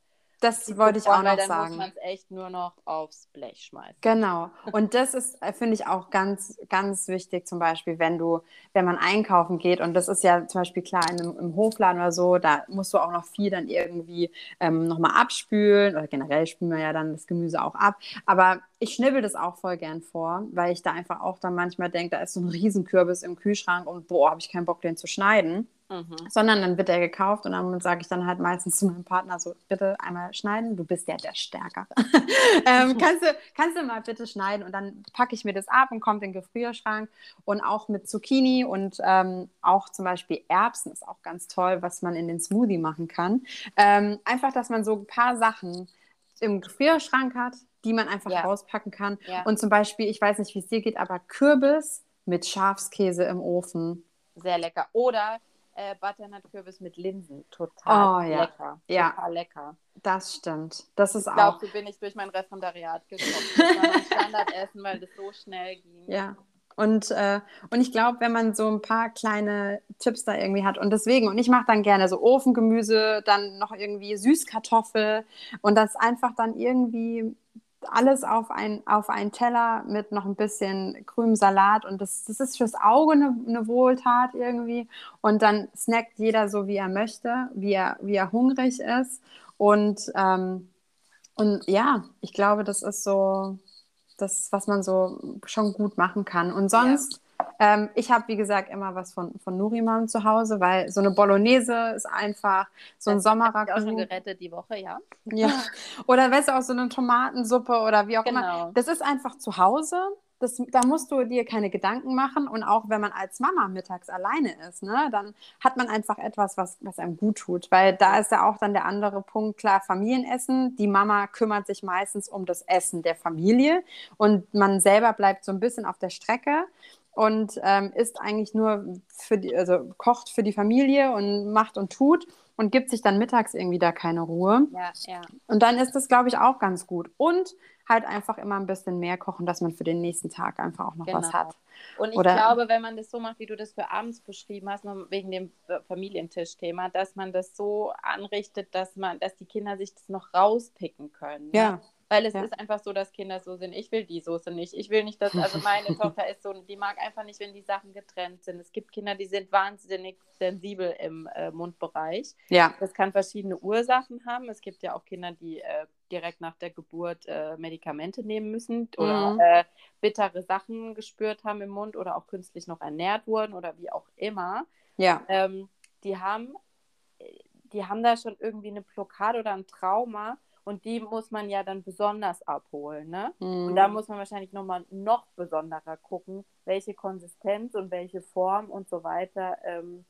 Speaker 1: das wollte ich auch noch
Speaker 2: dann
Speaker 1: sagen.
Speaker 2: muss man es echt nur noch aufs Blech schmeißen.
Speaker 1: Genau. Und das ist, äh, finde ich, auch ganz, ganz wichtig, zum Beispiel, wenn du, wenn man einkaufen geht, und das ist ja zum Beispiel klar in einem, im Hofladen oder so, da musst du auch noch viel dann irgendwie ähm, nochmal abspülen oder generell spülen wir ja dann das Gemüse auch ab. Aber ich schnibbel das auch voll gern vor, weil ich da einfach auch dann manchmal denke, da ist so ein Riesenkürbis im Kühlschrank und boah, habe ich keinen Bock, den zu schneiden. Mhm. Sondern dann wird er gekauft und dann sage ich dann halt meistens zu meinem Partner so, bitte einmal schneiden, du bist ja der Stärker. ähm, kannst, du, kannst du mal bitte schneiden und dann packe ich mir das ab und kommt in den Gefrierschrank und auch mit Zucchini und ähm, auch zum Beispiel Erbsen ist auch ganz toll, was man in den Smoothie machen kann. Ähm, einfach, dass man so ein paar Sachen im Gefrierschrank hat, die man einfach ja. rauspacken kann. Ja. Und zum Beispiel, ich weiß nicht, wie es dir geht, aber Kürbis mit Schafskäse im Ofen.
Speaker 2: Sehr lecker. Oder äh, Butternut-Kürbis mit Linsen. Total oh, ja. lecker.
Speaker 1: Ja.
Speaker 2: Total lecker.
Speaker 1: Das stimmt. Das ist
Speaker 2: ich glaub, auch. so bin ich durch mein Referendariat gekommen. Das war mein Standardessen, weil das so schnell ging.
Speaker 1: Ja. Und, äh, und ich glaube, wenn man so ein paar kleine Tipps da irgendwie hat und deswegen, und ich mache dann gerne so Ofengemüse, dann noch irgendwie Süßkartoffel und das einfach dann irgendwie alles auf, ein, auf einen Teller mit noch ein bisschen grünem Salat und das, das ist fürs Auge eine, eine Wohltat irgendwie. Und dann snackt jeder so, wie er möchte, wie er, wie er hungrig ist. Und, ähm, und ja, ich glaube, das ist so das, was man so schon gut machen kann. Und sonst ähm, ich habe, wie gesagt, immer was von, von Nurimam zu Hause, weil so eine Bolognese ist einfach so ein Sommerragout.
Speaker 2: auch schon gerettet die Woche, ja.
Speaker 1: Ja. Oder weißt du, auch so eine Tomatensuppe oder wie auch genau. immer. Das ist einfach zu Hause. Das, da musst du dir keine Gedanken machen. Und auch wenn man als Mama mittags alleine ist, ne, dann hat man einfach etwas, was, was einem gut tut. Weil da ist ja auch dann der andere Punkt, klar, Familienessen. Die Mama kümmert sich meistens um das Essen der Familie und man selber bleibt so ein bisschen auf der Strecke und ähm, ist eigentlich nur für die, also kocht für die Familie und macht und tut und gibt sich dann mittags irgendwie da keine Ruhe.
Speaker 2: Ja, ja.
Speaker 1: Und dann ist das, glaube ich, auch ganz gut. Und halt einfach immer ein bisschen mehr kochen, dass man für den nächsten Tag einfach auch noch genau. was hat.
Speaker 2: Und ich Oder, glaube, wenn man das so macht, wie du das für abends beschrieben hast, nur wegen dem Familientischthema, dass man das so anrichtet, dass man, dass die Kinder sich das noch rauspicken können.
Speaker 1: Ja. Ne?
Speaker 2: Weil es ja. ist einfach so, dass Kinder so sind. Ich will die Soße nicht. Ich will nicht, dass, also meine Tochter ist so, die mag einfach nicht, wenn die Sachen getrennt sind. Es gibt Kinder, die sind wahnsinnig sensibel im äh, Mundbereich.
Speaker 1: Ja.
Speaker 2: Das kann verschiedene Ursachen haben. Es gibt ja auch Kinder, die äh, direkt nach der Geburt äh, Medikamente nehmen müssen oder mhm. Äh, bittere Sachen gespürt haben im Mund oder auch künstlich noch ernährt wurden oder wie auch immer.
Speaker 1: Ja.
Speaker 2: Ähm, die haben, die haben da schon irgendwie eine Blockade oder ein Trauma und die muss man ja dann besonders abholen. Ne? Mhm. Und da muss man wahrscheinlich nochmal noch besonderer gucken, welche Konsistenz und welche Form und so weiter ähm,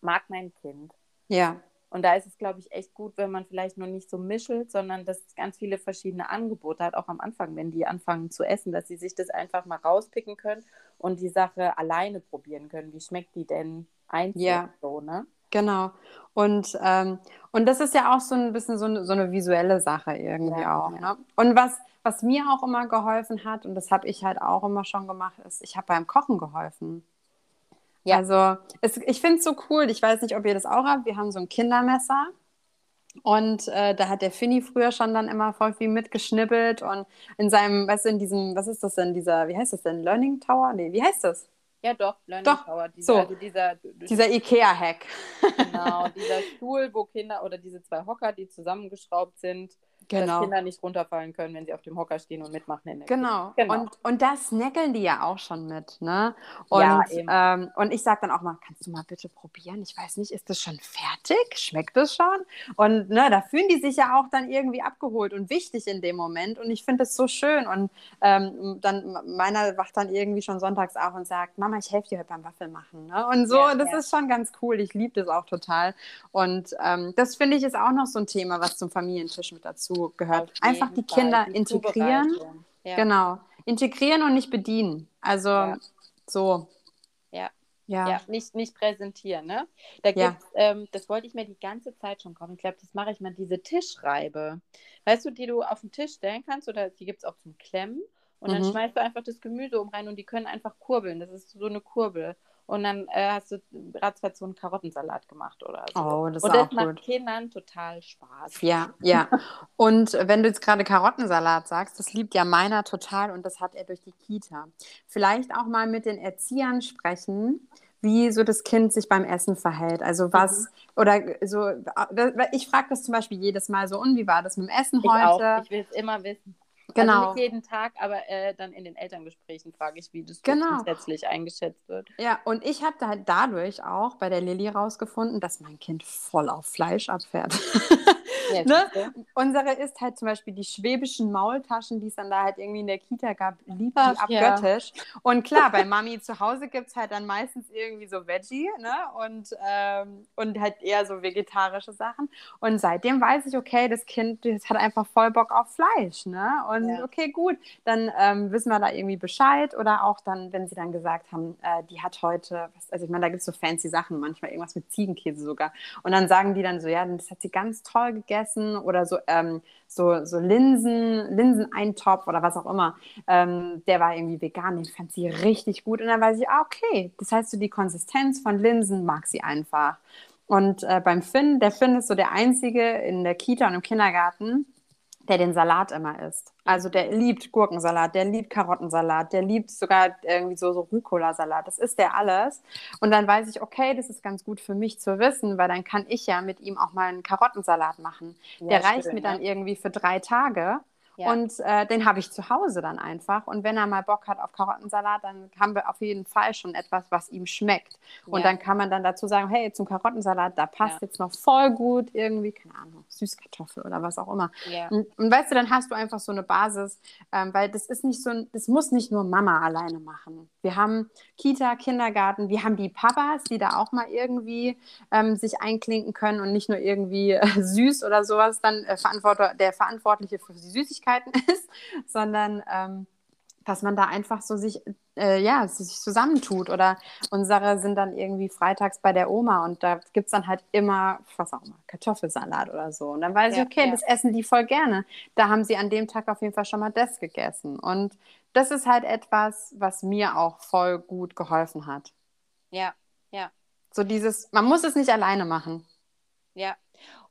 Speaker 2: mag mein Kind.
Speaker 1: Ja.
Speaker 2: Und da ist es, glaube ich, echt gut, wenn man vielleicht noch nicht so mischelt, sondern dass es ganz viele verschiedene Angebote hat, auch am Anfang, wenn die anfangen zu essen, dass sie sich das einfach mal rauspicken können und die Sache alleine probieren können. Wie schmeckt die denn einzeln ja. so, ne?
Speaker 1: Genau. Und, ähm, und das ist ja auch so ein bisschen so eine, so eine visuelle Sache irgendwie ja, auch. Ja. Ne? Und was, was mir auch immer geholfen hat, und das habe ich halt auch immer schon gemacht, ist, ich habe beim Kochen geholfen. Ja. Also es, ich finde es so cool, ich weiß nicht, ob ihr das auch habt, wir haben so ein Kindermesser. Und äh, da hat der Finny früher schon dann immer voll viel mitgeschnippelt und in seinem, weißt du, in diesem, was ist das denn, dieser, wie heißt das denn, Learning Tower? Nee, wie heißt das?
Speaker 2: Ja, doch, Learning
Speaker 1: Doch,
Speaker 2: Tower. Dieser,
Speaker 1: so.
Speaker 2: also dieser,
Speaker 1: Dieser Ikea-Hack.
Speaker 2: genau, dieser Stuhl, wo Kinder oder diese zwei Hocker, die zusammengeschraubt sind, dass
Speaker 1: Genau.
Speaker 2: Kinder nicht runterfallen können, wenn sie auf dem Hocker stehen und mitmachen
Speaker 1: Genau.
Speaker 2: Genau.
Speaker 1: Und, und das snackeln die ja auch schon mit, ne? Und,
Speaker 2: Ja, eben.
Speaker 1: ähm, und ich sage dann auch mal, kannst du mal bitte probieren? Ich weiß nicht, ist das schon fertig? Schmeckt das schon? Und ne, da fühlen die sich ja auch dann irgendwie abgeholt und wichtig in dem Moment. Und ich finde das so schön. Und ähm, dann meiner wacht dann irgendwie schon sonntags auf und sagt, Mama, ich helfe dir heute beim Waffelmachen. Ne? Und so,
Speaker 2: Ja,
Speaker 1: das
Speaker 2: ja.
Speaker 1: ist schon ganz cool. Ich liebe das auch total. Und ähm, das finde ich ist auch noch so ein Thema, was zum Familientisch mit dazu gehört.
Speaker 2: Auf
Speaker 1: Einfach die
Speaker 2: Fall.
Speaker 1: Kinder
Speaker 2: Die
Speaker 1: integrieren.
Speaker 2: Ja.
Speaker 1: Genau. Integrieren und nicht bedienen. Also
Speaker 2: Ja.
Speaker 1: so.
Speaker 2: Ja.
Speaker 1: Ja.
Speaker 2: Ja, nicht, nicht präsentieren, ne? Da
Speaker 1: Ja.
Speaker 2: gibt's, ähm, das wollte ich mir die ganze Zeit schon kaufen. Ich glaube, das mache ich mal, diese Tischreibe. Weißt du, die du auf den Tisch stellen kannst oder die gibt es auch zum Klemmen. Und dann
Speaker 1: Mhm.
Speaker 2: schmeißt du einfach das Gemüse um rein und die können einfach kurbeln. Das ist so eine Kurbel. Und dann äh, hast du ratzfatz so einen Karottensalat gemacht oder so.
Speaker 1: Oh, das ist
Speaker 2: und das
Speaker 1: auch
Speaker 2: macht
Speaker 1: gut.
Speaker 2: Kindern total Spaß.
Speaker 1: Ja, ja. Und wenn du jetzt gerade Karottensalat sagst, das liebt ja meiner total und das hat er durch die Kita. Vielleicht auch mal mit den Erziehern sprechen, wie so das Kind sich beim Essen verhält. Also was,
Speaker 2: Mhm.
Speaker 1: oder so, ich frage das zum Beispiel jedes Mal so, und wie war das mit dem Essen
Speaker 2: Ich
Speaker 1: heute?
Speaker 2: auch. Ich will es immer wissen.
Speaker 1: Genau.
Speaker 2: Also nicht jeden Tag, aber äh, dann in den Elterngesprächen frage ich, wie das
Speaker 1: Genau.
Speaker 2: grundsätzlich eingeschätzt wird.
Speaker 1: Ja, und ich habe da halt dadurch auch bei der Lilly rausgefunden, dass mein Kind voll auf Fleisch abfährt.
Speaker 2: Ja,
Speaker 1: Ne? Unsere ist halt zum Beispiel die schwäbischen Maultaschen, die es dann da halt irgendwie in der Kita gab,
Speaker 2: ja.
Speaker 1: abgöttisch. Und klar, bei Mami zu Hause gibt es halt dann meistens irgendwie so Veggie, ne? Und, ähm, und halt eher so vegetarische Sachen. Und seitdem weiß ich, okay, das Kind das hat einfach voll Bock auf Fleisch, ne? Und
Speaker 2: Ja.
Speaker 1: okay, gut, dann ähm, wissen wir da irgendwie Bescheid. Oder auch dann, wenn sie dann gesagt haben, äh, die hat heute, was, also ich meine, da gibt es so fancy Sachen, manchmal irgendwas mit Ziegenkäse sogar. Und dann sagen die dann so, ja, das hat sie ganz toll gegessen oder so, ähm, so, so Linsen, Linseneintopf oder was auch immer. Ähm, der war irgendwie vegan, den fand sie richtig gut. Und dann weiß ich, ah, okay, das heißt so die Konsistenz von Linsen mag sie einfach. Und äh, beim Finn, der Finn ist so der Einzige in der Kita und im Kindergarten, der den Salat immer isst. Also der liebt Gurkensalat, der liebt Karottensalat, der liebt sogar irgendwie so, so Rucola-Salat. Das isst der alles. Und dann weiß ich, okay, das ist ganz gut für mich zu wissen, weil dann kann ich ja mit ihm auch mal einen Karottensalat machen. der
Speaker 2: Ja,
Speaker 1: reicht
Speaker 2: schön,
Speaker 1: mir dann
Speaker 2: ne?
Speaker 1: irgendwie für drei Tage.
Speaker 2: Ja.
Speaker 1: Und äh, den habe ich zu Hause dann einfach. Und wenn er mal Bock hat auf Karottensalat, dann haben wir auf jeden Fall schon etwas, was ihm schmeckt. Und
Speaker 2: Ja.
Speaker 1: dann kann man dann dazu sagen, hey, zum Karottensalat, da passt
Speaker 2: Ja.
Speaker 1: jetzt noch voll gut irgendwie, keine Ahnung, Süßkartoffel oder was auch immer. Und, und weißt du, dann hast du einfach so eine Basis, ähm, weil das ist nicht so, ein- das muss nicht nur Mama alleine machen. Wir haben Kita, Kindergarten, wir haben die Papas, die da auch mal irgendwie ähm, sich einklinken können und nicht nur irgendwie äh, süß oder sowas dann äh, verantwort der Verantwortliche für die Süßigkeiten ist, sondern ähm, dass man da einfach so sich, äh, ja, sich zusammentut. Oder unsere sind dann irgendwie freitags bei der Oma und da gibt es dann halt immer, was auch immer, Kartoffelsalat oder so. Und dann weiß
Speaker 2: Ja,
Speaker 1: ich, okay,
Speaker 2: ja.
Speaker 1: das essen die voll gerne. Da haben sie an dem Tag auf jeden Fall schon mal das gegessen. Und das ist halt etwas, was mir auch voll gut geholfen hat.
Speaker 2: ja, ja,
Speaker 1: So dieses, man muss es nicht alleine machen.
Speaker 2: ja.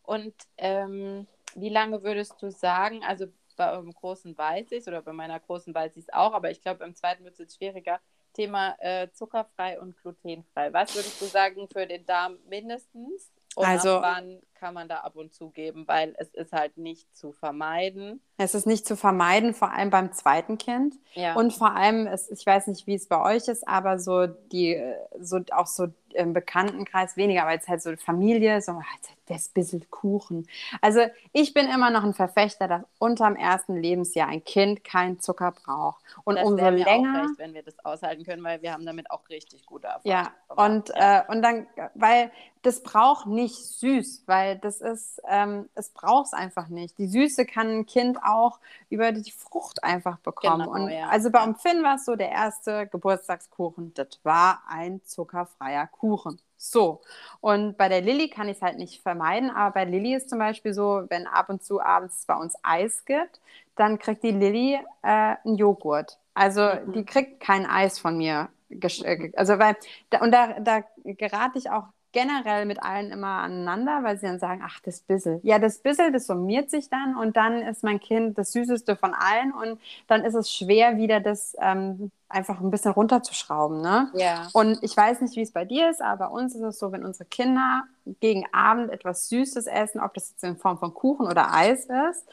Speaker 2: Und ähm, wie lange würdest du sagen, also bei eurem großen weiß ich oder bei meiner großen weiß ich es auch, aber ich glaube, beim zweiten wird es jetzt schwieriger. Thema äh, zuckerfrei und glutenfrei. Was würdest du sagen für den Darm mindestens? Und
Speaker 1: Also-
Speaker 2: wann kann man da ab und zu geben? Weil es ist halt nicht zu vermeiden.
Speaker 1: Es ist nicht zu vermeiden, vor allem beim zweiten Kind.
Speaker 2: Ja.
Speaker 1: Und vor allem, es, ich weiß nicht, wie es bei euch ist, aber so die, so auch so im Bekanntenkreis weniger, aber jetzt halt so Familie, so, ah, das ist ein bisschen Kuchen. Also ich bin immer noch ein Verfechter, dass unterm ersten Lebensjahr ein Kind keinen Zucker braucht. Und
Speaker 2: das
Speaker 1: umso länger.
Speaker 2: auch recht, wenn wir das aushalten können, weil wir haben damit auch richtig gute Erfahrungen
Speaker 1: Ja,
Speaker 2: gemacht.
Speaker 1: und,
Speaker 2: ja.
Speaker 1: Äh, und dann, weil das braucht nicht süß, weil das ist, ähm, es braucht es einfach nicht. Die Süße kann ein Kind auch über die Frucht einfach bekommen.
Speaker 2: Genau,
Speaker 1: und
Speaker 2: ja.
Speaker 1: also bei Finn war es so, der erste Geburtstagskuchen, das war ein zuckerfreier Kuchen. So. Und bei der Lilly kann ich es halt nicht vermeiden, aber bei Lilly ist zum Beispiel so, wenn ab und zu abends bei uns Eis gibt, dann kriegt die Lilly äh, einen Joghurt. Also
Speaker 2: Mhm.
Speaker 1: die kriegt kein Eis von mir. äh, Also weil, da, und da, da gerate ich auch generell mit allen immer aneinander, weil sie dann sagen, ach, das Bissel. Ja, das Bissel, das summiert sich dann und dann ist mein Kind das Süßeste von allen und dann ist es schwer, wieder das ähm, einfach ein bisschen runterzuschrauben. Ne?
Speaker 2: Ja.
Speaker 1: Und ich weiß nicht, wie es bei dir ist, aber bei uns ist es so, wenn unsere Kinder gegen Abend etwas Süßes essen, ob das jetzt in Form von Kuchen oder Eis ist,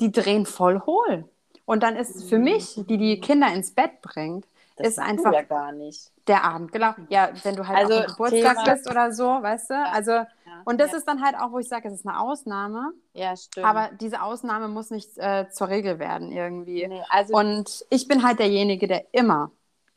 Speaker 1: die drehen voll hohl. Und dann ist für mich, die die Kinder ins Bett bringt, ist einfach
Speaker 2: ja gar nicht.
Speaker 1: der Abend, genau. Ja, wenn du halt
Speaker 2: Also
Speaker 1: auf Geburtstag
Speaker 2: Thema-
Speaker 1: bist oder so, weißt du? Also,
Speaker 2: Ja,
Speaker 1: und das
Speaker 2: ja.
Speaker 1: ist dann halt auch, wo ich sage, es ist eine Ausnahme,
Speaker 2: ja, stimmt.
Speaker 1: aber diese Ausnahme muss nicht äh, zur Regel werden irgendwie.
Speaker 2: nee, also
Speaker 1: Und ich bin halt derjenige, der immer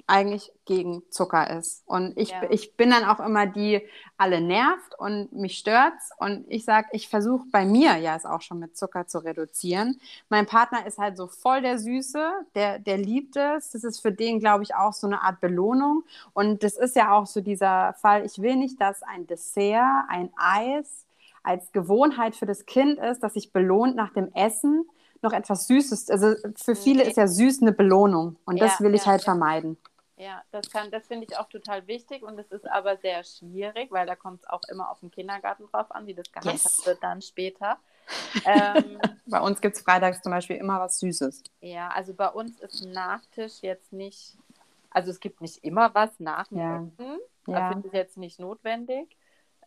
Speaker 1: eigentlich gegen Zucker ist. Und ich,
Speaker 2: Ja.
Speaker 1: ich bin dann auch immer die, alle nervt und mich stört's. Und ich sage, ich versuche bei mir ja es auch schon mit Zucker zu reduzieren. Mein Partner ist halt so voll der Süße, der, der liebt es. Das ist für den, glaube ich, auch so eine Art Belohnung. Und das ist ja auch so dieser Fall, ich will nicht, dass ein Dessert, ein Eis als Gewohnheit für das Kind ist, dass sich belohnt nach dem Essen noch etwas Süßes. Also für viele
Speaker 2: Nee.
Speaker 1: ist ja süß eine Belohnung. Und das
Speaker 2: Ja,
Speaker 1: will ich
Speaker 2: ja,
Speaker 1: halt vermeiden.
Speaker 2: Ja, das kann, das finde ich auch total wichtig und es ist aber sehr schwierig, weil da kommt es auch immer auf den Kindergarten drauf an, wie das gehandhabt
Speaker 1: Yes.
Speaker 2: wird dann später. ähm,
Speaker 1: Bei uns gibt es freitags zum Beispiel immer was Süßes.
Speaker 2: ja, also bei uns ist Nachtisch jetzt nicht, also es gibt nicht immer was nach dem
Speaker 1: Ja.
Speaker 2: Essen.
Speaker 1: Ja.
Speaker 2: Das ist jetzt nicht notwendig.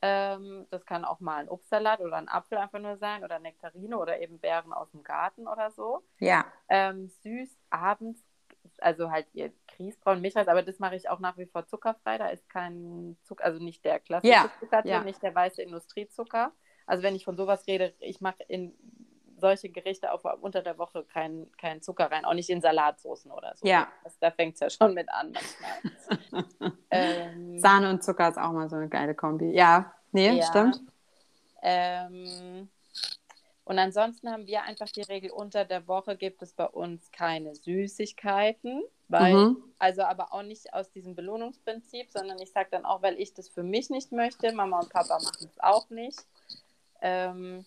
Speaker 2: Ähm, das kann auch mal ein Obstsalat oder ein Apfel einfach nur sein oder Nektarine oder eben Beeren aus dem Garten oder so.
Speaker 1: Ja.
Speaker 2: Ähm, süß abends, also halt ihr Grießbraun Milchreis, aber das mache ich auch nach wie vor zuckerfrei. Da ist kein Zucker, also nicht der klassische
Speaker 1: Ja,
Speaker 2: Zucker drin,
Speaker 1: ja.
Speaker 2: nicht der weiße Industriezucker. Also wenn ich von sowas rede, ich mache in solche Gerichte auch unter der Woche keinen kein Zucker rein, auch nicht in Salatsoßen oder so.
Speaker 1: Ja.
Speaker 2: Das, da fängt es ja schon mit an manchmal. ähm,
Speaker 1: Sahne und Zucker ist auch mal so eine geile Kombi. Ja, nee,
Speaker 2: Ja.
Speaker 1: stimmt.
Speaker 2: Ähm, und ansonsten haben wir einfach die Regel, unter der Woche gibt es bei uns keine Süßigkeiten, weil,
Speaker 1: Mhm.
Speaker 2: also aber auch nicht aus diesem Belohnungsprinzip, sondern ich sage dann auch, weil ich das für mich nicht möchte, Mama und Papa machen es auch nicht. Ähm,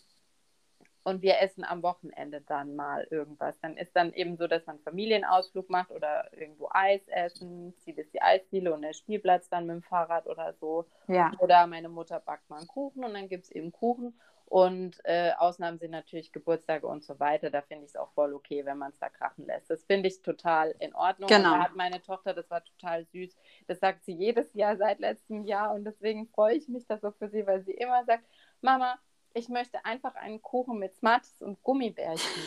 Speaker 2: und wir essen am Wochenende dann mal irgendwas. Dann ist dann eben so, dass man Familienausflug macht oder irgendwo Eis essen, zieht es die Eisdiele und der Spielplatz dann mit dem Fahrrad oder so.
Speaker 1: Ja.
Speaker 2: Oder meine Mutter backt mal einen Kuchen und dann gibt es eben Kuchen. Und äh, Ausnahmen sind natürlich Geburtstage und so weiter. Da finde ich es auch voll okay, wenn man es da krachen lässt. Das finde ich total in Ordnung.
Speaker 1: Genau.
Speaker 2: Und da hat meine Tochter, das war total süß. Das sagt sie jedes Jahr seit letztem Jahr. Und deswegen freue ich mich da so für sie, weil sie immer sagt, Mama, ich möchte einfach einen Kuchen mit Smarties und Gummibärchen.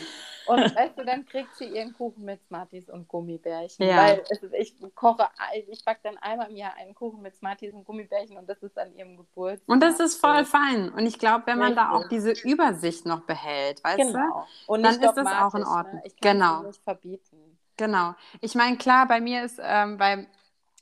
Speaker 2: Und weißt du, dann kriegt sie ihren Kuchen mit Smarties und Gummibärchen.
Speaker 1: Ja.
Speaker 2: Weil ist, ich koche, ich backe dann einmal im Jahr einen Kuchen mit Smarties und Gummibärchen und das ist an ihrem Geburtstag.
Speaker 1: Und das ist voll fein. Und ich glaube, wenn man da auch
Speaker 2: Richtig.
Speaker 1: diese Übersicht noch behält, weißt du?
Speaker 2: Genau. Und
Speaker 1: Dann ist das auch in
Speaker 2: dogmatisch,
Speaker 1: Ordnung.
Speaker 2: Ne? Ich kann
Speaker 1: Genau.
Speaker 2: nicht verbieten.
Speaker 1: Genau. Ich meine, klar, bei mir ist, ähm, weil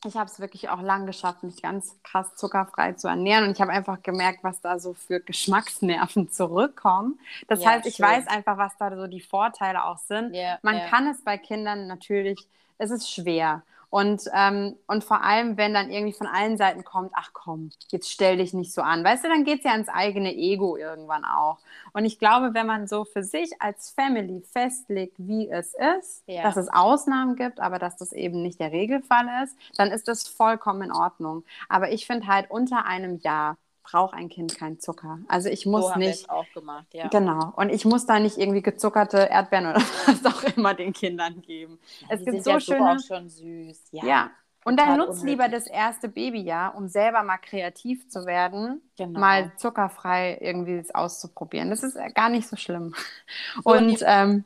Speaker 1: ich habe es wirklich auch lang geschafft, mich ganz krass zuckerfrei zu ernähren. Und ich habe einfach gemerkt, was da so für Geschmacksnerven zurückkommen. Das
Speaker 2: Ja,
Speaker 1: heißt, ich
Speaker 2: schön.
Speaker 1: weiß einfach, was da so die Vorteile auch sind.
Speaker 2: Ja,
Speaker 1: Man
Speaker 2: ja.
Speaker 1: kann es bei Kindern natürlich, es ist schwer. Und, ähm, und vor allem, wenn dann irgendwie von allen Seiten kommt, ach komm, jetzt stell dich nicht so an. Weißt du, dann geht es ja ans eigene Ego irgendwann auch. Und ich glaube, wenn man so für sich als Family festlegt, wie es ist,
Speaker 2: Ja.
Speaker 1: dass es Ausnahmen gibt, aber dass das eben nicht der Regelfall ist, dann ist das vollkommen in Ordnung. Aber ich finde halt, unter einem Jahr braucht ein Kind keinen Zucker. Also ich muss
Speaker 2: so
Speaker 1: nicht.
Speaker 2: auch gemacht, ja.
Speaker 1: Genau. Und ich muss da nicht irgendwie gezuckerte Erdbeeren oder was auch immer den Kindern geben.
Speaker 2: Ja,
Speaker 1: es gibt
Speaker 2: sind
Speaker 1: so
Speaker 2: ja
Speaker 1: schöne-
Speaker 2: auch schon süß. Ja,
Speaker 1: Ja. Und dann nutzt lieber das erste Babyjahr, um selber mal kreativ zu werden,
Speaker 2: Genau.
Speaker 1: mal zuckerfrei irgendwie das auszuprobieren. Das ist gar nicht so schlimm.
Speaker 2: So,
Speaker 1: und, ähm,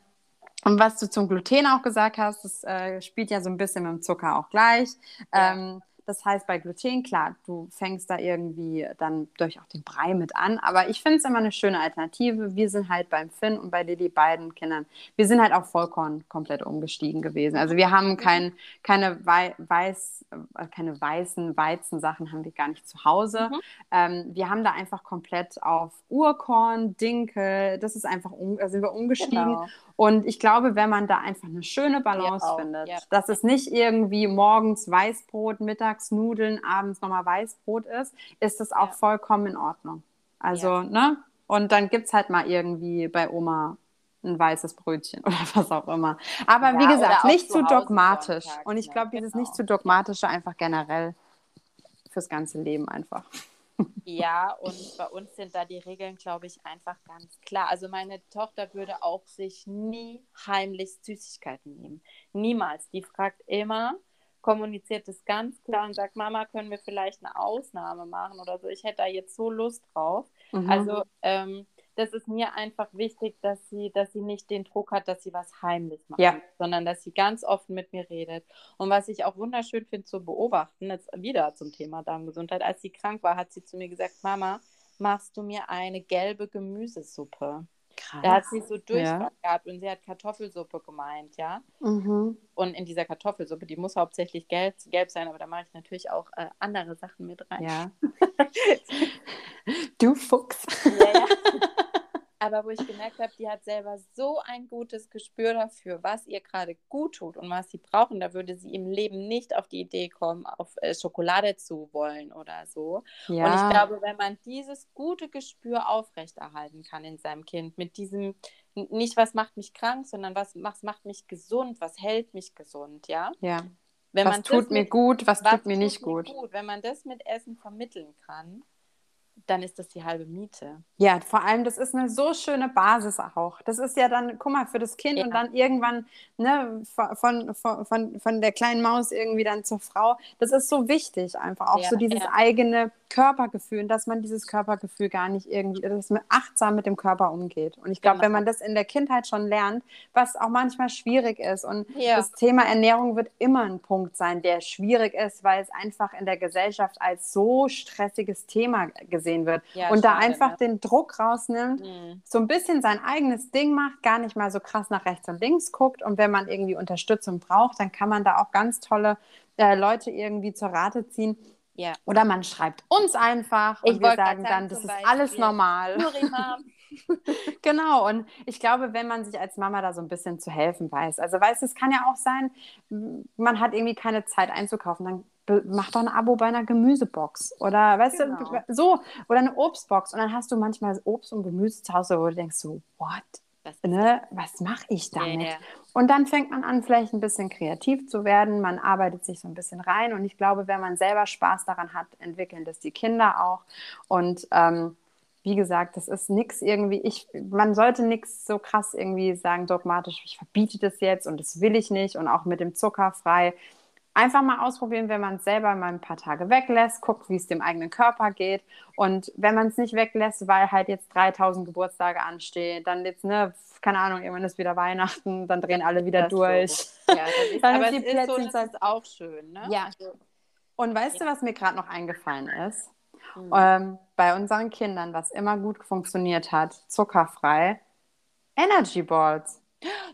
Speaker 1: und was du zum Gluten auch gesagt hast, das äh, spielt ja so ein bisschen mit dem Zucker auch gleich.
Speaker 2: Ja.
Speaker 1: Ähm, das heißt, bei Gluten, klar, du fängst da irgendwie dann durch auch den Brei mit an. Aber ich finde es immer eine schöne Alternative. Wir sind halt beim Finn und bei Lilly beiden Kindern, wir sind halt auf Vollkorn komplett umgestiegen gewesen. Also wir haben kein, keine, Wei Weiß, äh, keine weißen Weizensachen haben wir gar nicht zu Hause.
Speaker 2: Mhm.
Speaker 1: Ähm, wir haben da einfach komplett auf Urkorn, Dinkel, das ist einfach, um, da sind wir umgestiegen.
Speaker 2: Genau.
Speaker 1: Und ich glaube, wenn man da einfach eine schöne Balance
Speaker 2: auch,
Speaker 1: findet,
Speaker 2: ja.
Speaker 1: dass es nicht irgendwie morgens Weißbrot, mittags Nudeln, abends nochmal Weißbrot ist, ist das auch
Speaker 2: Ja.
Speaker 1: vollkommen in Ordnung. Also, ne? Und dann gibt es halt mal irgendwie bei Oma ein weißes Brötchen oder was auch immer. Aber
Speaker 2: Ja,
Speaker 1: wie gesagt, nicht
Speaker 2: zu
Speaker 1: zu dogmatisch.
Speaker 2: sonntags,
Speaker 1: Und ich
Speaker 2: ne?
Speaker 1: glaube, dieses
Speaker 2: Genau.
Speaker 1: nicht zu dogmatische einfach generell fürs ganze Leben einfach.
Speaker 2: Ja, und bei uns sind da die Regeln, glaube ich, einfach ganz klar. Also meine Tochter würde auch sich nie heimlich Süßigkeiten nehmen. Niemals. Die fragt immer, kommuniziert es ganz klar und sagt, Mama, können wir vielleicht eine Ausnahme machen oder so. Ich hätte da jetzt so Lust drauf. Mhm. Also ähm, das ist mir einfach wichtig, dass sie, dass sie nicht den Druck hat, dass sie was heimlich macht, ja. sondern dass sie ganz offen mit mir redet. Und was ich auch wunderschön finde zu beobachten, jetzt wieder zum Thema Darmgesundheit, als sie krank war, hat sie zu mir gesagt, Mama, machst du mir eine gelbe Gemüsesuppe? Krass. Da hat sie so Durchfall ja. gehabt und sie hat Kartoffelsuppe gemeint, ja. Mhm. Und in dieser Kartoffelsuppe, die muss hauptsächlich gelb, gelb sein, aber da mache ich natürlich auch äh, andere Sachen mit rein.
Speaker 1: Ja. du Fuchs. Ja, ja
Speaker 2: aber wo ich gemerkt habe, die hat selber so ein gutes Gespür dafür, was ihr gerade gut tut und was sie brauchen. Da würde sie im Leben nicht auf die Idee kommen, auf äh, Schokolade zu wollen oder so. Ja. Und ich glaube, wenn man dieses gute Gespür aufrechterhalten kann in seinem Kind, mit diesem, nicht was macht mich krank, sondern was, was macht mich gesund, was hält mich gesund, ja?
Speaker 1: Ja. Wenn was tut mir gut, was, was tut mir nicht gut. gut.
Speaker 2: Wenn man das mit Essen vermitteln kann, dann ist das die halbe Miete.
Speaker 1: Ja, vor allem, das ist eine so schöne Basis auch. Das ist ja dann, guck mal, für das Kind ja. und dann irgendwann ne, von, von, von, von der kleinen Maus irgendwie dann zur Frau. Das ist so wichtig, einfach auch ja, so dieses ja. eigene Körpergefühl, dass man dieses Körpergefühl gar nicht irgendwie, dass man achtsam mit dem Körper umgeht. Und ich glaube, wenn man das in der Kindheit schon lernt, was auch manchmal schwierig ist und das Thema Ernährung wird immer ein Punkt sein, der schwierig ist, weil es einfach in der Gesellschaft als so stressiges Thema gesehen wird. Ja, und da einfach ne? den Druck rausnimmt, mhm. so ein bisschen sein eigenes Ding macht, gar nicht mal so krass nach rechts und links guckt. Und wenn man irgendwie Unterstützung braucht, dann kann man da auch ganz tolle äh, Leute irgendwie zur Rate ziehen. Ja. Oder man schreibt uns einfach ich und wir sagen dann, das ist Beispiel. alles normal. genau, und ich glaube, wenn man sich als Mama da so ein bisschen zu helfen weiß, also weißt du, es kann ja auch sein, man hat irgendwie keine Zeit einzukaufen, dann mach doch ein Abo bei einer Gemüsebox oder weißt genau. du, so, oder eine Obstbox und dann hast du manchmal Obst und Gemüse zu Hause, wo du denkst so, what? Ne? Was mache ich damit? Yeah. Und dann fängt man an, vielleicht ein bisschen kreativ zu werden. Man arbeitet sich so ein bisschen rein. Und ich glaube, wenn man selber Spaß daran hat, entwickeln das die Kinder auch. Und ähm, wie gesagt, das ist nichts irgendwie, ich, man sollte nichts so krass irgendwie sagen, dogmatisch, ich verbiete das jetzt und das will ich nicht und auch mit dem Zucker frei. Einfach mal ausprobieren, wenn man es selber mal ein paar Tage weglässt, guckt, wie es dem eigenen Körper geht. Und wenn man es nicht weglässt, weil halt jetzt 3000 Geburtstage anstehen, dann jetzt, ne, keine Ahnung, irgendwann ist wieder Weihnachten, dann drehen alle wieder das durch. So. Ja,
Speaker 2: ist, dann aber ist die ist so, das ist auch schön, ne?
Speaker 1: Ja. Also, Und weißt ja. du, was mir gerade noch eingefallen ist? Mhm. Ähm, bei unseren Kindern, was immer gut funktioniert hat, zuckerfrei, Energy Balls.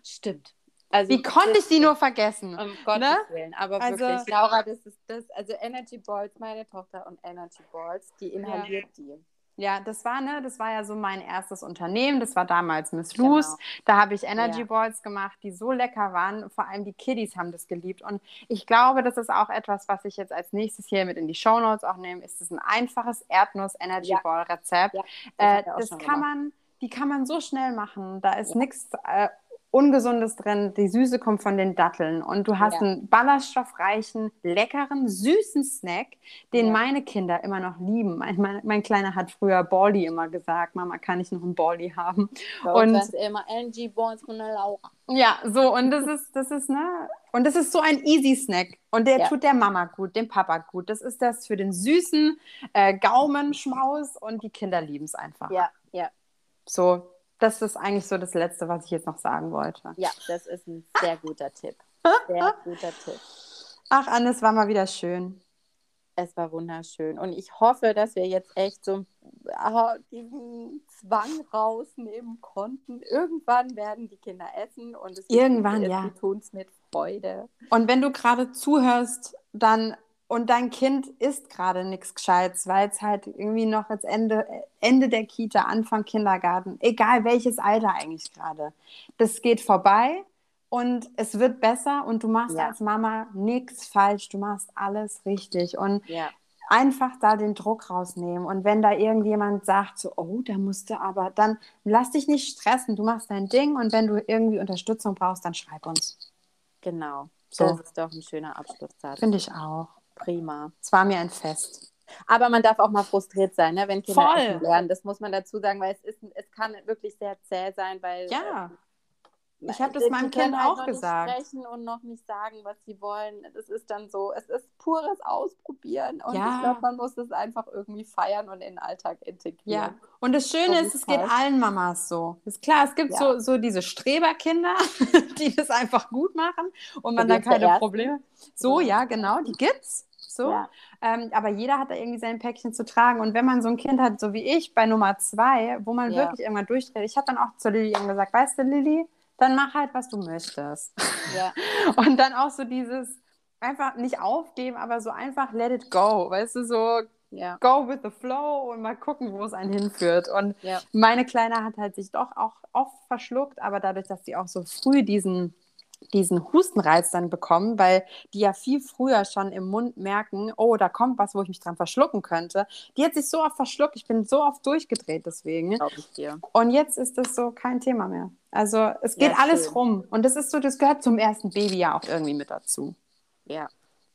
Speaker 2: Stimmt.
Speaker 1: Also, Wie konnte ich die nur vergessen?
Speaker 2: Um Gottes ne? Willen, aber also, wirklich, Laura, das ist das, also Energy Balls, meine Tochter und Energy Balls, die inhaliert ja. die.
Speaker 1: Ja, das war, ne, das war ja so mein erstes Unternehmen. Das war damals Miss Luz. Genau. Da habe ich Energy ja. Balls gemacht, die so lecker waren. Vor allem die Kiddies haben das geliebt. Und ich glaube, das ist auch etwas, was ich jetzt als nächstes hier mit in die Show Notes auch nehme. Ist es ein einfaches Erdnuss-Energy ja. Ball-Rezept. Ja, das, äh, das kann man, die kann man so schnell machen. Da ist nichts äh, Ungesundes drin. Die Süße kommt von den Datteln. Und du hast ja. einen ballaststoffreichen, leckeren, süßen Snack, den ja. meine Kinder immer noch lieben. Mein, mein, mein, Kleiner hat früher Baldi immer gesagt, Mama, kann ich noch einen Baldi haben?
Speaker 2: und das immer NG Balls von der Laura.
Speaker 1: Ja, so, und das ist, das ist, ne, und das ist so ein easy Snack. Und der ja. tut der Mama gut, dem Papa gut. Das ist das für den süßen äh, Gaumenschmaus und die Kinder lieben es einfach.
Speaker 2: Ja, ja.
Speaker 1: So, das ist eigentlich so das Letzte, was ich jetzt noch sagen wollte.
Speaker 2: Ja, das ist ein sehr guter Tipp. Sehr guter Tipp.
Speaker 1: Ach, Anne, es war mal wieder schön.
Speaker 2: Es war wunderschön. Und ich hoffe, dass wir jetzt echt so diesen Zwang rausnehmen konnten. Irgendwann werden die Kinder essen und es
Speaker 1: Irgendwann, ja.
Speaker 2: tun es mit Freude.
Speaker 1: Und wenn du gerade zuhörst, dann und dein Kind isst gerade nichts Gescheites, weil es halt irgendwie noch jetzt Ende, Ende der Kita, Anfang Kindergarten, egal welches Alter eigentlich gerade. Das geht vorbei und es wird besser und du machst ja. als Mama nichts falsch, du machst alles richtig und ja. einfach da den Druck rausnehmen und wenn da irgendjemand sagt so, oh, da musst du aber, dann lass dich nicht stressen, du machst dein Ding und wenn du irgendwie Unterstützung brauchst, dann schreib uns.
Speaker 2: Genau, so. das ist doch ein schöner Abschlusssatz.
Speaker 1: Finde ich auch.
Speaker 2: Prima.
Speaker 1: Es war mir ein Fest.
Speaker 2: Aber man darf auch mal frustriert sein, ne, wenn Kinder
Speaker 1: Voll.
Speaker 2: lernen. Das muss man dazu sagen, weil es, ist, es kann wirklich sehr zäh sein, weil
Speaker 1: Ja. Ich habe das
Speaker 2: die
Speaker 1: meinem Kind
Speaker 2: halt
Speaker 1: auch
Speaker 2: noch
Speaker 1: gesagt.
Speaker 2: Nicht sprechen und noch nicht sagen, was sie wollen. Das ist dann so, es ist pures Ausprobieren. Und
Speaker 1: Ja.
Speaker 2: ich glaube, man muss es einfach irgendwie feiern und in den Alltag integrieren.
Speaker 1: Ja, und das Schöne
Speaker 2: So
Speaker 1: ist, es geht allen Mamas so. Ist klar, es gibt
Speaker 2: Ja.
Speaker 1: so, so diese Streberkinder, die das einfach gut machen und man
Speaker 2: der
Speaker 1: keine. Probleme. So, ja, genau, die gibt's. So.
Speaker 2: Ja.
Speaker 1: Ähm, aber jeder hat da irgendwie sein Päckchen zu tragen. Und wenn man so ein Kind hat, so wie ich, bei Nummer zwei, wo man wirklich irgendwann durchdreht, ich habe dann auch zu Lilly gesagt, weißt du, Lilly, dann mach halt, was du möchtest.
Speaker 2: Ja.
Speaker 1: Und dann auch so dieses einfach nicht aufgeben, aber so einfach let it go. Weißt du, so
Speaker 2: Ja.
Speaker 1: go with the flow und mal gucken, wo es einen hinführt. Und
Speaker 2: Ja.
Speaker 1: meine Kleine hat halt sich doch auch oft verschluckt, aber dadurch, dass sie auch so früh diesen, diesen Hustenreiz dann bekommen, weil die ja viel früher schon im Mund merken, oh, da kommt was, wo ich mich dran verschlucken könnte. Die hat sich so oft verschluckt, ich bin so oft durchgedreht deswegen.
Speaker 2: Glaube ich dir.
Speaker 1: Und jetzt ist das so kein Thema mehr. Also es
Speaker 2: Ja,
Speaker 1: geht alles
Speaker 2: schön.
Speaker 1: rum. Und das ist so, das gehört zum ersten Baby ja auch irgendwie mit dazu.
Speaker 2: Ja.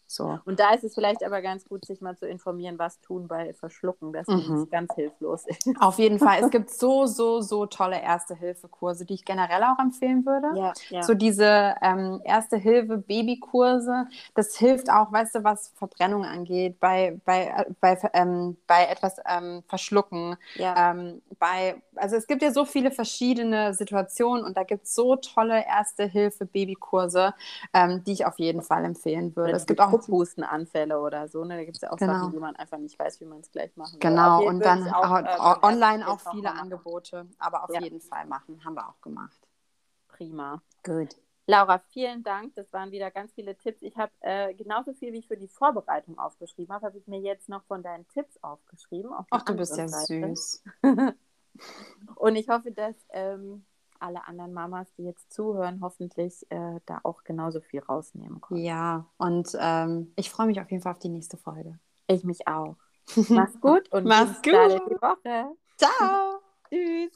Speaker 1: So.
Speaker 2: Und da ist es vielleicht aber ganz gut, sich mal zu informieren, was tun bei Verschlucken, dass man
Speaker 1: Mhm.
Speaker 2: nicht ganz hilflos ist.
Speaker 1: Auf jeden Fall. Es gibt so, so, so tolle Erste-Hilfe-Kurse, die ich generell auch empfehlen würde.
Speaker 2: Ja, ja.
Speaker 1: So diese ähm, Erste-Hilfe-Babykurse, das hilft auch, weißt du, was Verbrennung angeht, bei, bei, äh, bei, ähm, bei etwas ähm, Verschlucken,
Speaker 2: ja.
Speaker 1: ähm, bei, also es gibt ja so viele verschiedene Situationen und da gibt es so tolle Erste-Hilfe-Babykurse, ähm, die ich auf jeden Fall empfehlen würde. Es gibt auch
Speaker 2: Hustenanfälle oder so. Ne? Da gibt es ja auch
Speaker 1: Genau.
Speaker 2: Sachen, die man einfach nicht weiß, wie man es gleich machen.
Speaker 1: Genau, und dann
Speaker 2: auch, äh,
Speaker 1: online auch viele
Speaker 2: machen.
Speaker 1: Angebote, aber auf
Speaker 2: Ja.
Speaker 1: jeden Fall machen, haben wir auch gemacht.
Speaker 2: Prima.
Speaker 1: Gut.
Speaker 2: Laura, vielen Dank. Das waren wieder ganz viele Tipps. Ich habe äh, genauso viel, wie ich für die Vorbereitung aufgeschrieben habe, habe ich mir jetzt noch von deinen Tipps aufgeschrieben. auf
Speaker 1: Ach, du bist ja
Speaker 2: Seite.
Speaker 1: süß.
Speaker 2: Und ich hoffe, dass ähm, alle anderen Mamas, die jetzt zuhören, hoffentlich äh, da auch genauso viel rausnehmen können.
Speaker 1: Ja, und ähm, ich freue mich auf jeden Fall auf die nächste Folge.
Speaker 2: Ich mich auch. Mach's gut und
Speaker 1: Mach's gut.
Speaker 2: die Woche.
Speaker 1: Ciao!
Speaker 2: Tschüss.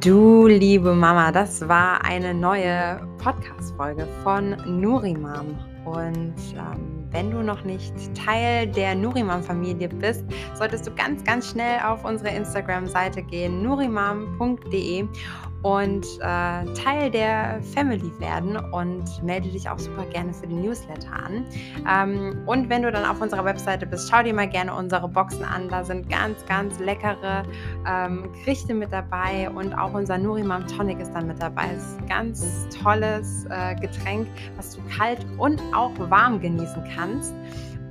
Speaker 1: Du liebe Mama, das war eine neue Podcast-Folge von Nurimam. Und ähm, wenn du noch nicht Teil der Nurimam-Familie bist, solltest du ganz, ganz schnell auf unsere Instagram-Seite gehen, nurimam.de und äh, Teil der Family werden und melde dich auch super gerne für den Newsletter an. Ähm, und wenn du dann auf unserer Webseite bist, schau dir mal gerne unsere Boxen an. Da sind ganz, ganz leckere ähm, Gerichte mit dabei und auch unser Nurimam Tonic ist dann mit dabei. Es ist ein ganz tolles äh, Getränk, was du kalt und auch warm genießen kannst.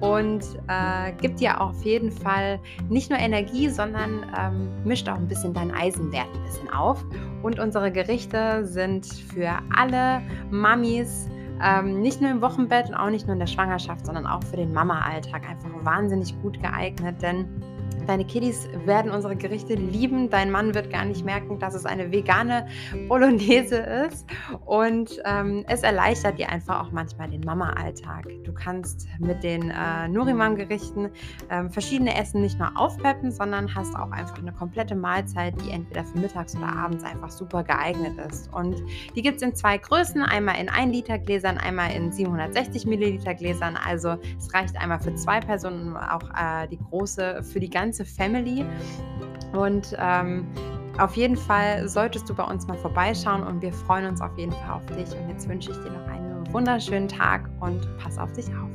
Speaker 1: Und äh, gibt dir auf jeden Fall nicht nur Energie, sondern ähm, mischt auch ein bisschen deinen Eisenwert ein bisschen auf. Und unsere Gerichte sind für alle Mamis, ähm, nicht nur im Wochenbett und auch nicht nur in der Schwangerschaft, sondern auch für den Mama-Alltag einfach wahnsinnig gut geeignet, denn Deine Kiddies werden unsere Gerichte lieben. Dein Mann wird gar nicht merken, dass es eine vegane Bolognese ist. Und ähm, es erleichtert dir einfach auch manchmal den Mama-Alltag. Du kannst mit den äh, Nurimam-Gerichten ähm, verschiedene Essen nicht nur aufpeppen, sondern hast auch einfach eine komplette Mahlzeit, die entweder für mittags oder abends einfach super geeignet ist. Und die gibt es in zwei Größen: einmal in 1 Liter Gläsern, einmal in 760 Milliliter Gläsern. Also es reicht einmal für zwei Personen, auch äh, die große für die ganze Family. Und ähm, auf jeden Fall solltest du bei uns mal vorbeischauen und wir freuen uns auf jeden Fall auf dich. Und jetzt wünsche ich dir noch einen wunderschönen Tag und pass auf dich auf.